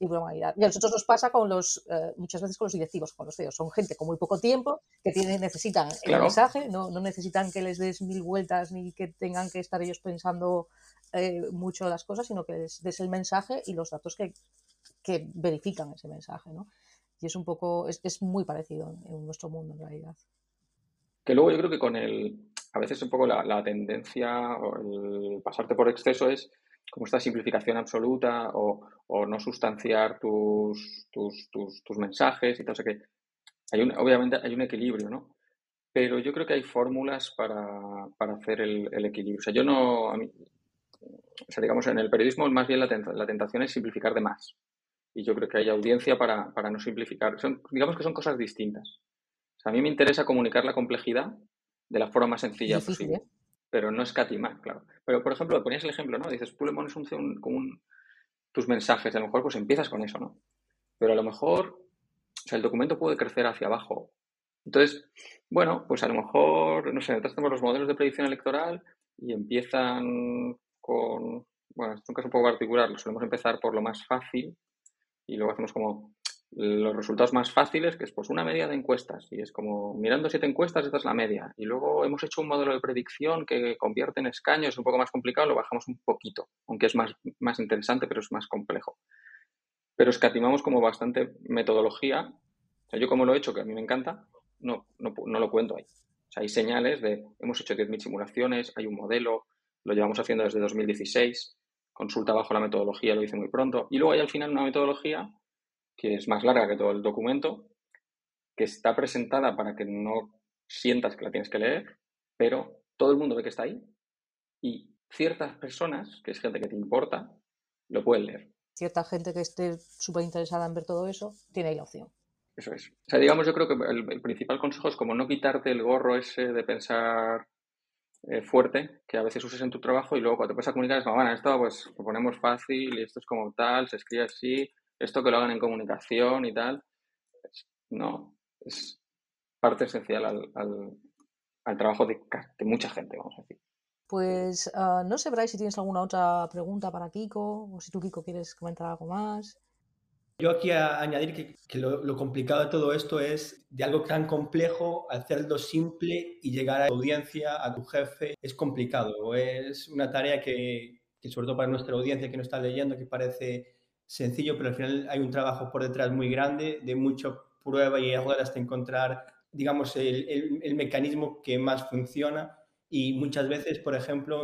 y Y a nosotros nos pasa con los, eh, muchas veces con los directivos, con los CEOs. Son gente con muy poco tiempo, que tienen, necesitan el mensaje, no, no, necesitan que les des mil vueltas ni que tengan que estar ellos pensando eh, mucho las cosas, sino que les des el mensaje y los datos que, que verifican ese mensaje. ¿no? Y es un poco, es, es muy parecido en, nuestro mundo en realidad. Que luego yo creo que con el, a veces un poco la, la tendencia o el pasarte por exceso es como esta simplificación absoluta o, no sustanciar tus, tus, mensajes y tal. O sea que hay un, obviamente hay un equilibrio, ¿no? Pero yo creo que hay fórmulas para, hacer el, equilibrio. O sea, yo no. o sea, digamos, en el periodismo más bien la, tentación es simplificar de más. Y yo creo que hay audiencia para, no simplificar. Son, digamos que son cosas distintas. O sea, a mí me interesa comunicar la complejidad de la forma más sencilla posible. ¿eh? Pero no escatimar, claro. Pero, por ejemplo, ponías el ejemplo, ¿no? Dices, tú le un, un, tus mensajes, a lo mejor pues empiezas con eso, ¿no? Pero a lo mejor, o sea, el documento puede crecer hacia abajo Entonces, bueno, pues a lo mejor, no sé, nosotros tenemos los modelos de predicción electoral y empiezan con, bueno, es un caso un poco particular, lo solemos empezar por lo más fácil y luego hacemos como los resultados más fáciles, que es pues una media de encuestas, y es como mirando siete encuestas, esta es la media. Y luego hemos hecho un modelo de predicción que convierte en escaños, es un poco más complicado, lo bajamos un poquito, aunque es más, más interesante, pero es más complejo. Pero escatimamos como bastante metodología. O sea, yo como lo he hecho, que a mí me encanta, no, no, no lo cuento ahí. O sea, hay señales de, hemos hecho 10.000 simulaciones, hay un modelo, lo llevamos haciendo desde 2016, consulta bajo la metodología, lo hice muy pronto. Y luego hay al final una metodología que es más larga que todo el documento, que está presentada para que no sientas que la tienes que leer, pero todo el mundo ve que está ahí y ciertas personas, que es gente que te importa, lo pueden leer. Cierta gente que esté súper interesada en ver todo eso, tiene ahí la opción. Eso es. O sea, digamos, yo creo que el, principal consejo es como no quitarte el gorro ese de pensar eh, fuerte que a veces uses en tu trabajo y luego cuando te puedes comunicar es como, bueno, esto pues lo ponemos fácil y esto es como tal, se escribe así, esto que lo hagan en comunicación y tal, no, es parte esencial al, trabajo de, mucha gente, vamos a decir. Pues ah, no sé, Bryce, si tienes alguna otra pregunta para Kiko o si tú, Kiko, quieres comentar algo más. Yo aquí a añadir que, lo, complicado de todo esto es de algo tan complejo, hacerlo simple y llegar a tu audiencia, a tu jefe, es complicado. Es una tarea que, que sobre todo para nuestra audiencia que nos está leyendo, que parece sencillo, pero al final hay un trabajo por detrás muy grande, de mucha prueba y error hasta encontrar, digamos, el, el, mecanismo que más funciona. Y muchas veces, por ejemplo,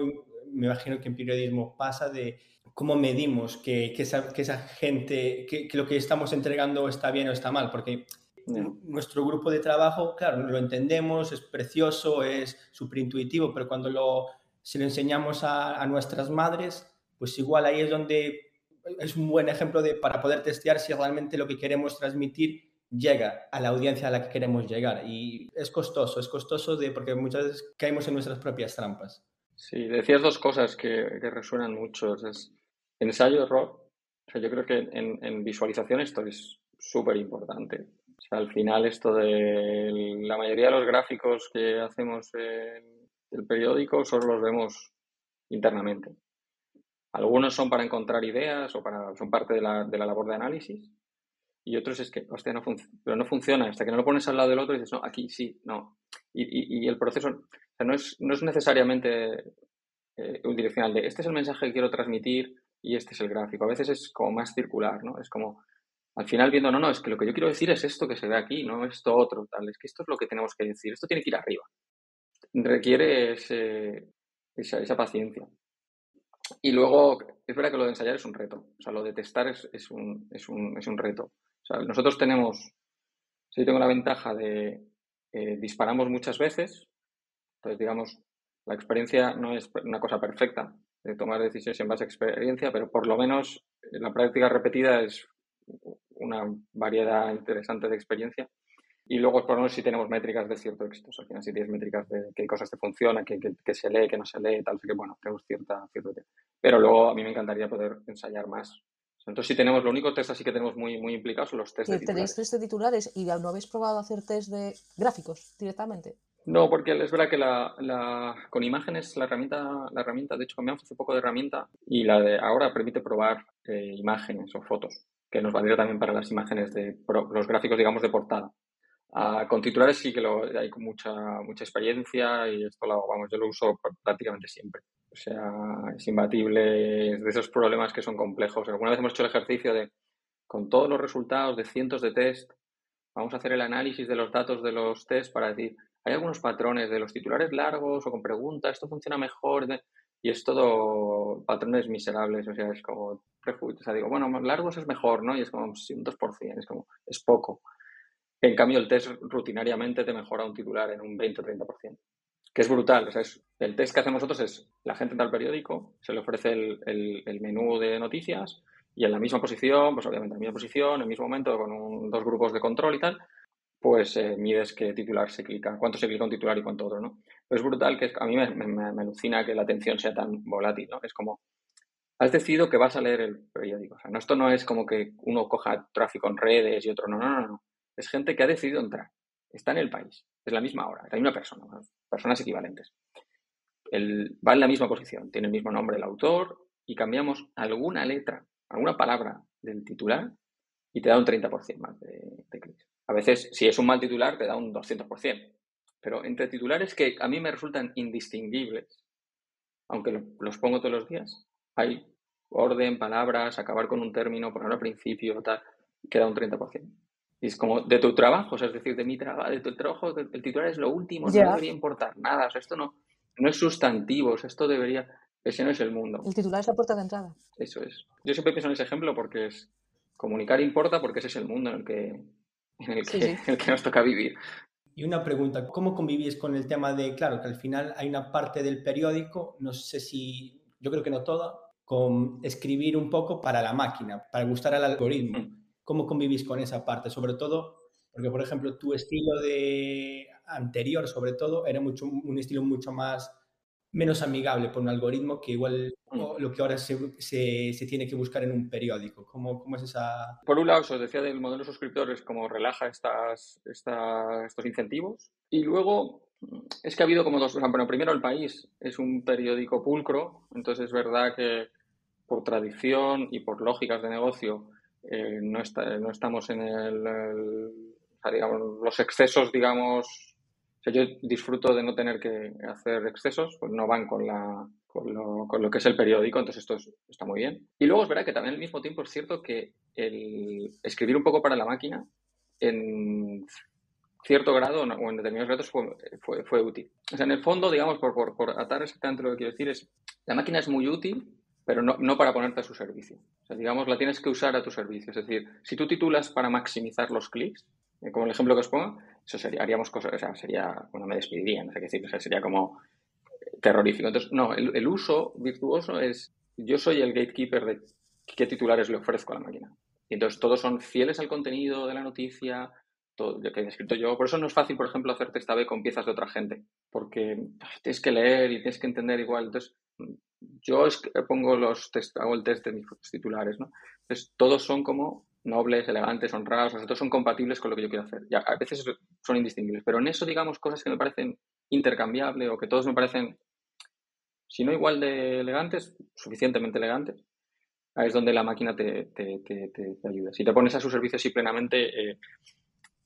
me imagino que en periodismo pasa de cómo medimos que, que, esa, que esa, gente, que, que, lo que estamos entregando está bien o está mal, porque nuestro grupo de trabajo, claro, lo entendemos, es precioso, es súper intuitivo, pero cuando lo, si lo enseñamos a, a nuestras madres, pues igual ahí es donde es un buen ejemplo de, para poder testear si realmente lo que queremos transmitir llega a la audiencia a la que queremos llegar. Y es costoso, es costoso de, porque muchas veces caemos en nuestras propias trampas. Sí, decías dos cosas que, que resuenan mucho. Es ensayo-error. O sea, yo creo que en, en visualización esto es súper importante. O sea, al final esto de la mayoría de los gráficos que hacemos en el periódico solo los vemos internamente. Algunos son para encontrar ideas o para, son parte de la, labor de análisis. Y otros es que, hostia, no pero no funciona. Hasta que no lo pones al lado del otro y dices, no, aquí sí, no. Y, el proceso no, es, no es necesariamente eh, unidireccional de este es el mensaje que quiero transmitir y este es el gráfico. A veces es como más circular, ¿no? Es como, al final viendo, no, no, es que lo que yo quiero decir es esto que se ve aquí, no esto otro, tal. Es que esto es lo que tenemos que decir. Esto tiene que ir arriba. Requiere esa, esa paciencia. Y luego, es verdad que lo de ensayar es un reto. O sea, lo de testar es, es, un, es, un, es un reto. O sea, nosotros tenemos, sí tengo la ventaja de eh, disparamos muchas veces. Entonces, digamos, la experiencia no es una cosa perfecta de tomar decisiones en base a experiencia, pero por lo menos la práctica repetida es una variedad interesante de experiencia. Y luego, menos, si tenemos métricas de cierto éxito. al final, si tienes métricas de qué cosas te funcionan, qué, se lee, qué no se lee, tal, así que, bueno, tenemos cierta, cierto Pero luego a mí me encantaría poder ensayar más. Entonces, si tenemos, lo único test así que tenemos muy, muy implicados son los test de titulares. ¿Tenéis test de titulares y no habéis probado hacer test de gráficos directamente? No, porque es verdad que la, la, con imágenes la herramienta, la herramienta, de hecho cambiamos hace poco de herramienta y la de ahora permite probar eh, imágenes o fotos, que nos valdría también para las imágenes de los gráficos, digamos, de portada. Ah, con titulares sí que lo, hay mucha, mucha experiencia y esto lo, vamos, yo lo uso prácticamente siempre. O sea, es imbatible, es de esos problemas que son complejos. Alguna vez hemos hecho el ejercicio de, con todos los resultados de cientos de test, vamos a hacer el análisis de los datos de los test para decir, hay algunos patrones de los titulares largos o con preguntas, esto funciona mejor, y es todo patrones miserables, o sea, es como, o digo, bueno, largos es mejor, ¿no? Y es como, un 2%, es como, es poco. En cambio, el test rutinariamente te mejora un titular en un 20 o 30%, que es brutal. O el test que hacemos nosotros es, la gente entra al periódico, se le ofrece el, menú de noticias y en la misma posición, pues obviamente en la misma posición, en el mismo momento, con dos grupos de control y tal, pues eh, mides qué titular se clica, cuánto se clica un titular y cuánto otro, ¿no? es brutal que a mí me, me, me, alucina que la atención sea tan volátil, ¿no? Es como, has decidido que vas a leer el periódico. O sea, no, esto no es como que uno coja tráfico en redes y otro no, no, no, no es gente que ha decidido entrar. está en el país, es la misma hora, la misma persona, personas equivalentes. va en la misma posición, tiene el mismo nombre el autor y cambiamos alguna letra, alguna palabra del titular y te da un 30% más de, de. A veces, si es un mal titular, te da un 200%. Pero entre titulares que a mí me resultan indistinguibles, aunque los pongo todos los días, hay orden, palabras, acabar con un término, poner al principio, tal, queda un 30%. Y es como de tu trabajo, es decir, de mi trabajo, de tu trabajo, el titular es lo último, no debería importar nada, o sea, esto no, no es sustantivo, esto debería, ese no es el mundo. El titular es la puerta de entrada. Eso es. Yo siempre pienso en ese ejemplo porque es, comunicar importa porque ese es el mundo en el que, en el que, En el que nos toca vivir. Y una pregunta, ¿cómo convivís con el tema de, claro, que al final hay una parte del periódico, no sé si, yo creo que no toda, con escribir un poco para la máquina, para gustar al algoritmo? Mm. ¿Cómo convivís con esa parte? Sobre todo, porque por ejemplo, tu estilo de anterior, sobre todo, era mucho, un estilo mucho más menos amigable por un algoritmo que igual mm. lo que ahora se, se, tiene que buscar en un periódico. ¿Cómo, ¿Cómo, es esa...? Por un lado, os decía del modelo suscriptores, como relaja estas, estos incentivos. Y luego, es que ha habido como dos... bueno, primero El País es un periódico pulcro, entonces es verdad que por tradición y por lógicas de negocio eh, no, está, no estamos en el, digamos, los excesos, digamos, yo disfruto de no tener que hacer excesos, pues no van con, la, con, lo, con lo que es el periódico, entonces esto está muy bien. Y luego es verdad que también al mismo tiempo es cierto que el escribir un poco para la máquina en cierto grado o en determinados grados fue, fue, útil. O sea, en el fondo, digamos, por, por, por, atar exactamente lo que quiero decir es, la máquina es muy útil, pero no, no para ponerte a su servicio. O sea, digamos, la tienes que usar a tu servicio. Es decir, si tú titulas para maximizar los clics, eh, como el ejemplo que os pongo, eso sería, haríamos cosas, o sea, sería, bueno, me despedirían, o sea, decir, sería como terrorífico. Entonces, no, el, uso virtuoso es, yo soy el gatekeeper de qué titulares le ofrezco a la máquina. Y entonces todos son fieles al contenido de la noticia, todo lo que he escrito yo. Por eso no es fácil, por ejemplo, hacer test A-B con piezas de otra gente, porque tienes que leer y tienes que entender igual. Entonces, yo pongo los test, hago el test de mis titulares, ¿no? Entonces, todos son como nobles, elegantes, honrados, nosotros son compatibles con lo que yo quiero hacer. Ya, a veces son indistinguibles, pero en eso, digamos, cosas que me parecen intercambiables o que todos me parecen, si no igual de elegantes, suficientemente elegantes, es donde la máquina te, te, te, te ayuda. Si te pones a su servicio así plenamente, eh,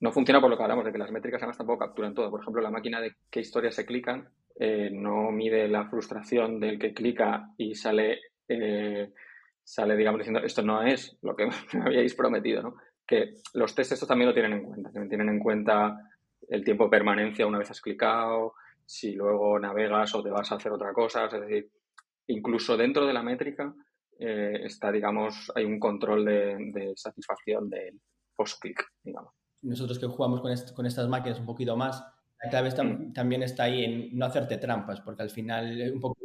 no funciona por lo que hablamos, de que las métricas además tampoco capturan todo. Por ejemplo, la máquina de qué historias se clican eh, no mide la frustración del que clica y sale... Eh, sale, digamos, diciendo esto no es lo que me habíais prometido, ¿no? Que los test estos también lo tienen en cuenta, también tienen en cuenta el tiempo de permanencia una vez has clicado, si luego navegas o te vas a hacer otra cosa, es decir, incluso dentro de la métrica eh, está, digamos, hay un control de, satisfacción del post-click, digamos. Nosotros que jugamos con, con estas máquinas un poquito más, la clave mm. también está ahí en no hacerte trampas, porque al final un poco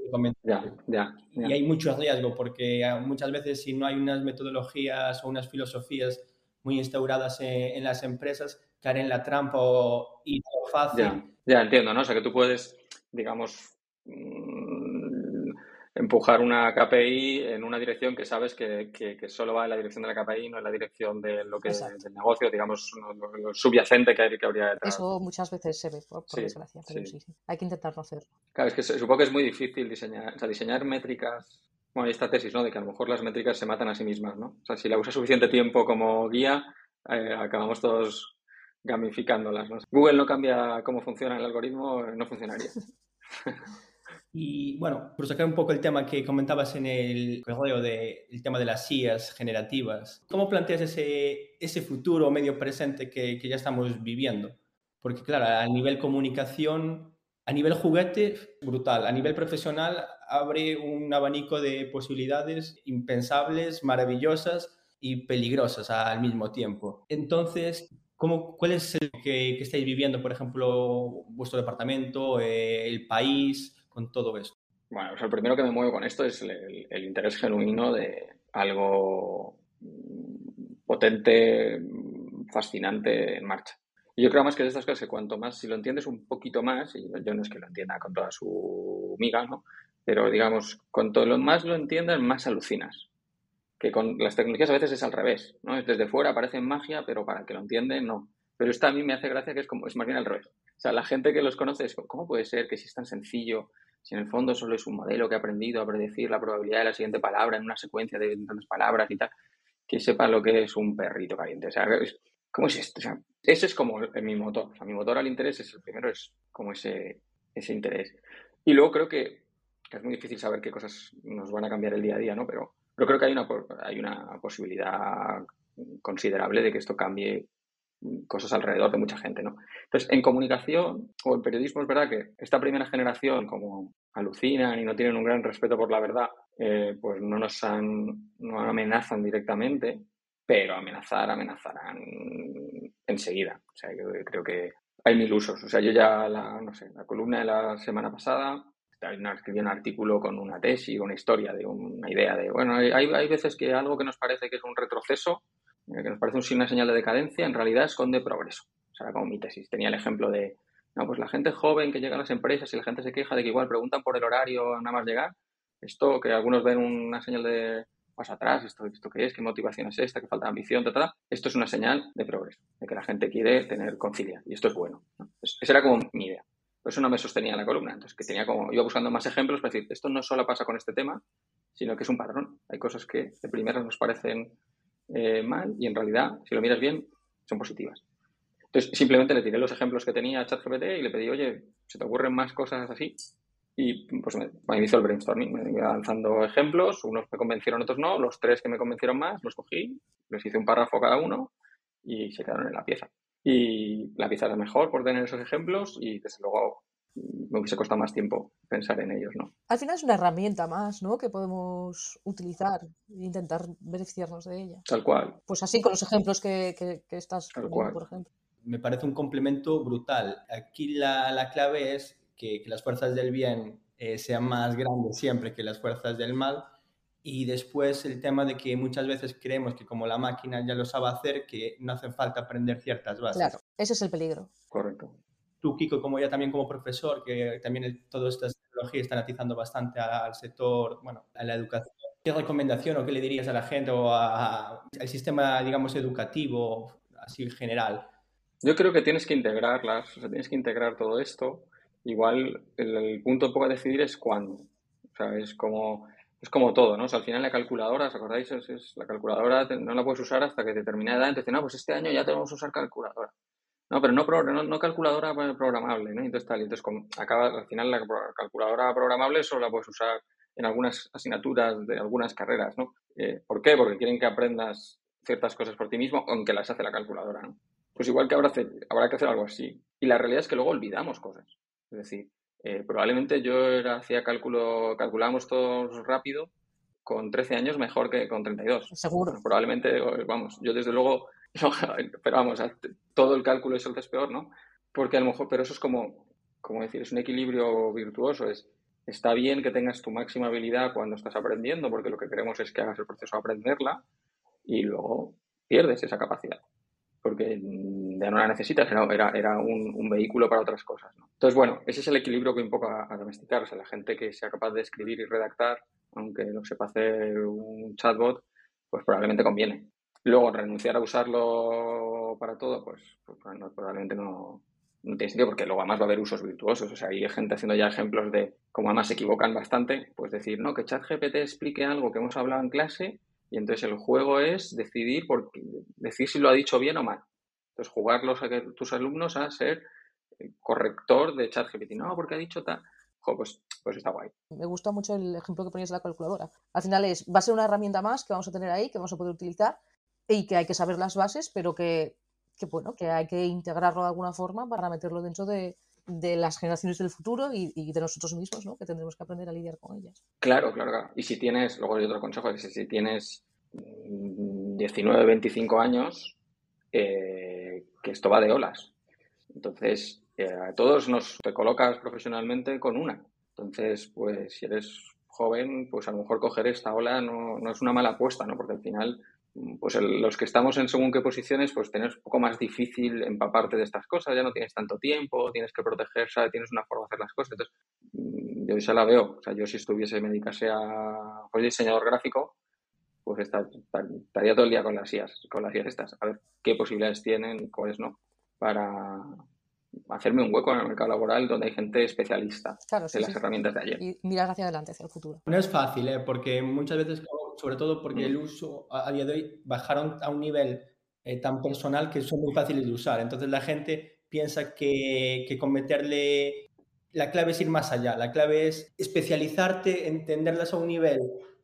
ya, ya, Y hay mucho riesgo, porque muchas veces si no hay unas metodologías o unas filosofías muy instauradas en, las empresas, caer en la trampa o ir fácil. Ya, ya, entiendo, ¿no? O sea, que tú puedes, digamos, mm, empujar una KPI en una dirección que sabes que, que, solo va en la dirección de la KPI, no en la dirección de lo que es del negocio, digamos, lo, subyacente que, hay, que habría detrás. Eso muchas veces se ve, por, desgracia, pero sí. sí. hay que intentarlo hacer. Claro, es que supongo que es muy difícil diseñar, o sea, diseñar métricas. Bueno, hay esta tesis, ¿no? De que a lo mejor las métricas se matan a sí mismas, ¿no? O sea, si la usas suficiente tiempo como guía, eh, acabamos todos gamificándolas, ¿no? Google no cambia cómo funciona el algoritmo, no funcionaría. Y bueno, por sacar un poco el tema que comentabas en el correo del tema de las IAs generativas, ¿cómo planteas ese, ese futuro medio presente que, que, ya estamos viviendo? Porque claro, a nivel comunicación, a nivel juguete, brutal. A nivel profesional, abre un abanico de posibilidades impensables, maravillosas y peligrosas al mismo tiempo. Entonces, ¿cómo, ¿cuál es el que, que estáis viviendo, por ejemplo, vuestro departamento, eh, el país? Con todo esto? Bueno, o sea, el primero que me muevo con esto es el, interés genuino de algo potente, fascinante en marcha. Y yo creo más que de estas cosas que cuanto más, si lo entiendes un poquito más, y yo no es que lo entienda con toda su miga, ¿no? Pero digamos, cuanto más lo entiendas, más alucinas. Que con las tecnologías a veces es al revés, ¿no? Desde fuera parece magia, pero para que lo entienden, no. Pero esta a mí me hace gracia que es como, es más bien al revés. O sea, la gente que los conoce es, ¿cómo puede ser que si es tan sencillo, si en el fondo solo es un modelo que ha aprendido a predecir la probabilidad de la siguiente palabra en una secuencia de tantas palabras y tal, que sepa lo que es un perrito caliente? O sea, ¿cómo es esto? O sea, ese es como mi motor. O sea, mi motor al interés es el primero, es como ese, ese interés. Y luego creo que, es muy difícil saber qué cosas nos van a cambiar el día a día, ¿no? Pero, pero creo que hay una, hay una posibilidad considerable de que esto cambie cosas alrededor de mucha gente, ¿no? Entonces, en comunicación o en periodismo es verdad que esta primera generación, como alucinan y no tienen un gran respeto por la verdad, eh, pues no nos han, no amenazan directamente, pero amenazar, amenazarán enseguida. O sea, yo creo que hay mil usos. O sea, yo ya, la, no sé, la columna de la semana pasada escribí un artículo con una tesis, una historia de una idea de, bueno, hay, hay veces que algo que nos parece que es un retroceso que nos parece una señal de decadencia, en realidad esconde progreso. O sea, como mi tesis. Tenía el ejemplo de, no, pues la gente joven que llega a las empresas y la gente se queja de que igual preguntan por el horario nada más llegar. Esto que algunos ven una señal de paso atrás, esto, esto qué es, qué motivación es esta, qué falta de ambición, tal, Esto es una señal de progreso, de que la gente quiere tener concilia y esto es bueno. esa era como mi idea. Por eso no me sostenía la columna. Entonces, que tenía como, iba buscando más ejemplos para decir, esto no solo pasa con este tema, sino que es un patrón. Hay cosas que de primera nos parecen eh, mal y en realidad, si lo miras bien, son positivas. Entonces, simplemente le tiré los ejemplos que tenía a ChatGPT y le pedí, oye, ¿se te ocurren más cosas así? Y pues me, me hizo el brainstorming, me iba lanzando ejemplos, unos me convencieron, otros no, los tres que me convencieron más los cogí, les hice un párrafo cada uno y se quedaron en la pieza. Y la pieza era mejor por tener esos ejemplos y desde luego me hubiese costado más tiempo pensar en ellos, ¿no? Al final es una herramienta más, ¿no? Que podemos utilizar e intentar beneficiarnos de ella. Tal cual. Pues así con los ejemplos que, que, estás Tal cual. por ejemplo. Me parece un complemento brutal. Aquí la, la clave es que, que, las fuerzas del bien eh, sean más grandes siempre que las fuerzas del mal. Y después el tema de que muchas veces creemos que como la máquina ya lo sabe hacer, que no hace falta aprender ciertas bases. Claro, ese es el peligro. Correcto tú, Kiko, como ya también como profesor, que también todas estas tecnologías están atizando bastante al sector, bueno, a la educación. ¿Qué recomendación o qué le dirías a la gente o al sistema, digamos, educativo, así en general? Yo creo que tienes que integrarlas, o sea, tienes que integrar todo esto. Igual el, punto un poco a decidir es cuándo. O sea, es como, es como todo, ¿no? O sea, al final la calculadora, ¿os acordáis? Es, la calculadora no la puedes usar hasta que determinada edad. Entonces, no, pues este año ya tenemos que usar calculadora. No, pero no, no, no calculadora programable, ¿no? Entonces tal, entonces como acaba, al final la calculadora programable solo la puedes usar en algunas asignaturas de algunas carreras, ¿no? Eh, ¿Por qué? Porque quieren que aprendas ciertas cosas por ti mismo, aunque las hace la calculadora, ¿no? Pues igual que habrá, habrá que hacer algo así. Y la realidad es que luego olvidamos cosas. Es decir, eh, probablemente yo era, hacía cálculo, calculábamos todos rápido con 13 años mejor que con 32. Seguro. probablemente, vamos, yo desde luego pero vamos, todo el cálculo es el peor, ¿no? Porque a lo mejor, pero eso es como, como decir, es un equilibrio virtuoso, es, está bien que tengas tu máxima habilidad cuando estás aprendiendo, porque lo que queremos es que hagas el proceso de aprenderla y luego pierdes esa capacidad, porque ya no la necesitas, era, era un, vehículo para otras cosas. ¿no? Entonces, bueno, ese es el equilibrio que un poco a, a domesticar, o sea, la gente que sea capaz de escribir y redactar, aunque lo sepa hacer un chatbot, pues probablemente conviene. Luego, renunciar a usarlo para todo, pues, pues probablemente no, no tiene sentido porque luego además va a haber usos virtuosos. O sea, hay gente haciendo ya ejemplos de cómo además se equivocan bastante, pues decir, no, que ChatGPT explique algo que hemos hablado en clase y entonces el juego es decidir, por, decir si lo ha dicho bien o mal. Entonces, jugarlos a tus alumnos a ser corrector de ChatGPT. No, porque ha dicho tal. pues, pues está guay. Me gusta mucho el ejemplo que ponías de la calculadora. Al final es, va a ser una herramienta más que vamos a tener ahí, que vamos a poder utilizar y que hay que saber las bases, pero que, bueno, que hay que integrarlo de alguna forma para meterlo dentro de, las generaciones del futuro y, de nosotros mismos, ¿no? Que tendremos que aprender a lidiar con ellas. Claro, claro, claro. Y si tienes, luego hay otro consejo, que si tienes 19, mm, 25 años, eh, que esto va de olas. Entonces, eh, a todos nos te colocas profesionalmente con una. Entonces, pues si eres joven, pues a lo mejor coger esta ola no, no es una mala apuesta, ¿no? Porque al final pues los que estamos en según qué posiciones, pues tenés un poco más difícil empaparte de estas cosas, ya no tienes tanto tiempo, tienes que proteger, tienes una forma de hacer las cosas. Entonces, mm, yo ya la veo. O sea, yo si estuviese, me dedicase a pues, diseñador gráfico, pues estaría todo el día con las IAS, con las IAS estas, a ver qué posibilidades tienen y cuáles no. para hacerme un hueco en el mercado laboral donde hay gente especialista Claro, sí, las sí. herramientas de ayer. Y mirar hacia adelante, hacia el futuro. No es fácil, ¿eh? porque muchas veces, sobre todo porque Mm. el uso a, a día de hoy bajaron a un nivel eh, tan personal que son muy fáciles de usar. Entonces la gente piensa que, que con meterle... La clave es ir más allá, la clave es especializarte, entenderlas a un nivel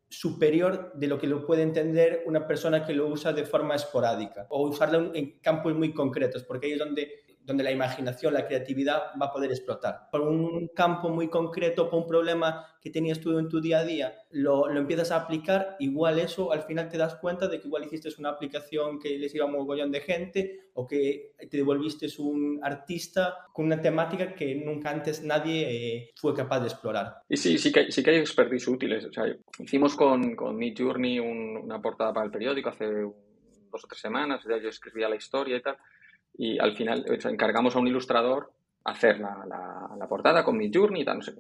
superior de lo que lo puede entender una persona que lo usa de forma esporádica o usarlo en campos muy concretos, porque ahí es donde, donde la imaginación, la creatividad va a poder explotar. Por un campo muy concreto, por un problema que tenías tú en tu día a día, lo, lo empiezas a aplicar, igual eso al final te das cuenta de que igual hiciste una aplicación que les iba a un mogollón de gente o que te devolviste un artista con una temática que nunca antes nadie eh, fue capaz de explorar. Y sí, sí que, sí que hay expertise útiles. O sea, hicimos con, con Journey un, una portada para el periódico hace dos o tres semanas, ya yo escribía la historia y tal, y al final encargamos a un ilustrador hacer la, la, la portada con Mid Journey y tal, no sé.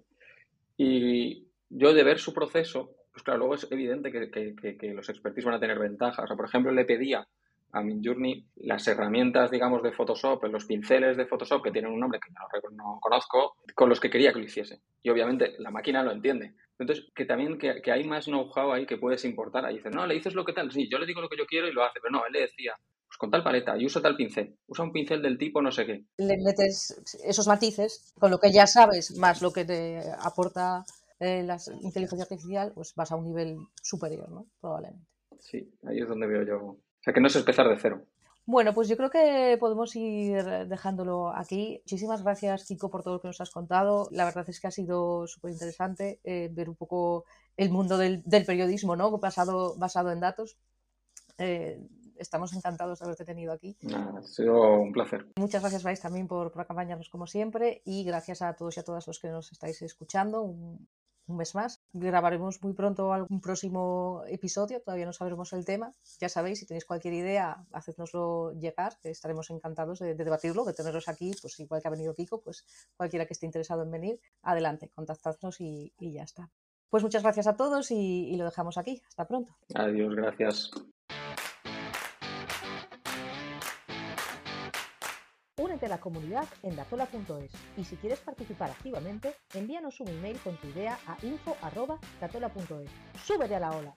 Y yo de ver su proceso, pues claro, luego es evidente que, que, que, que los expertise van a tener ventajas. O sea, por ejemplo, le pedía a Midjourney las herramientas, digamos, de Photoshop, los pinceles de Photoshop que tienen un nombre que no, no, conozco, con los que quería que lo hiciese. Y obviamente la máquina lo entiende. Entonces, que también que, que hay más know-how ahí que puedes importar. Ahí dices, no, le dices lo que tal. Sí, yo le digo lo que yo quiero y lo hace. Pero no, él le decía, pues con tal paleta y usa tal pincel. Usa un pincel del tipo no sé qué. Le metes esos matices con lo que ya sabes, más lo que te aporta eh, la inteligencia artificial, pues vas a un nivel superior, ¿no? Probablemente. Sí, ahí es donde veo yo. O sea, que no es empezar de cero. Bueno, pues yo creo que podemos ir dejándolo aquí. Muchísimas gracias, Kiko, por todo lo que nos has contado. La verdad es que ha sido súper interesante eh, ver un poco el mundo del, del, periodismo, ¿no? Basado, basado en datos. Eh, estamos encantados de haberte tenido aquí. Ha sido un placer. Muchas gracias, Vais, también por, por, acompañarnos como siempre. Y gracias a todos y a todas los que nos estáis escuchando. Un, un mes más. Grabaremos muy pronto algún próximo episodio, todavía no sabremos el tema. Ya sabéis, si tenéis cualquier idea, hacednoslo llegar, estaremos encantados de, de, debatirlo, de teneros aquí, pues igual que ha venido Kiko, pues cualquiera que esté interesado en venir, adelante, contactadnos y, y ya está. Pues muchas gracias a todos y, y lo dejamos aquí. Hasta pronto. Adiós, gracias. A la comunidad en datola.es y si quieres participar activamente, envíanos un email con tu idea a info.datola.es. ¡Súbete a la ola!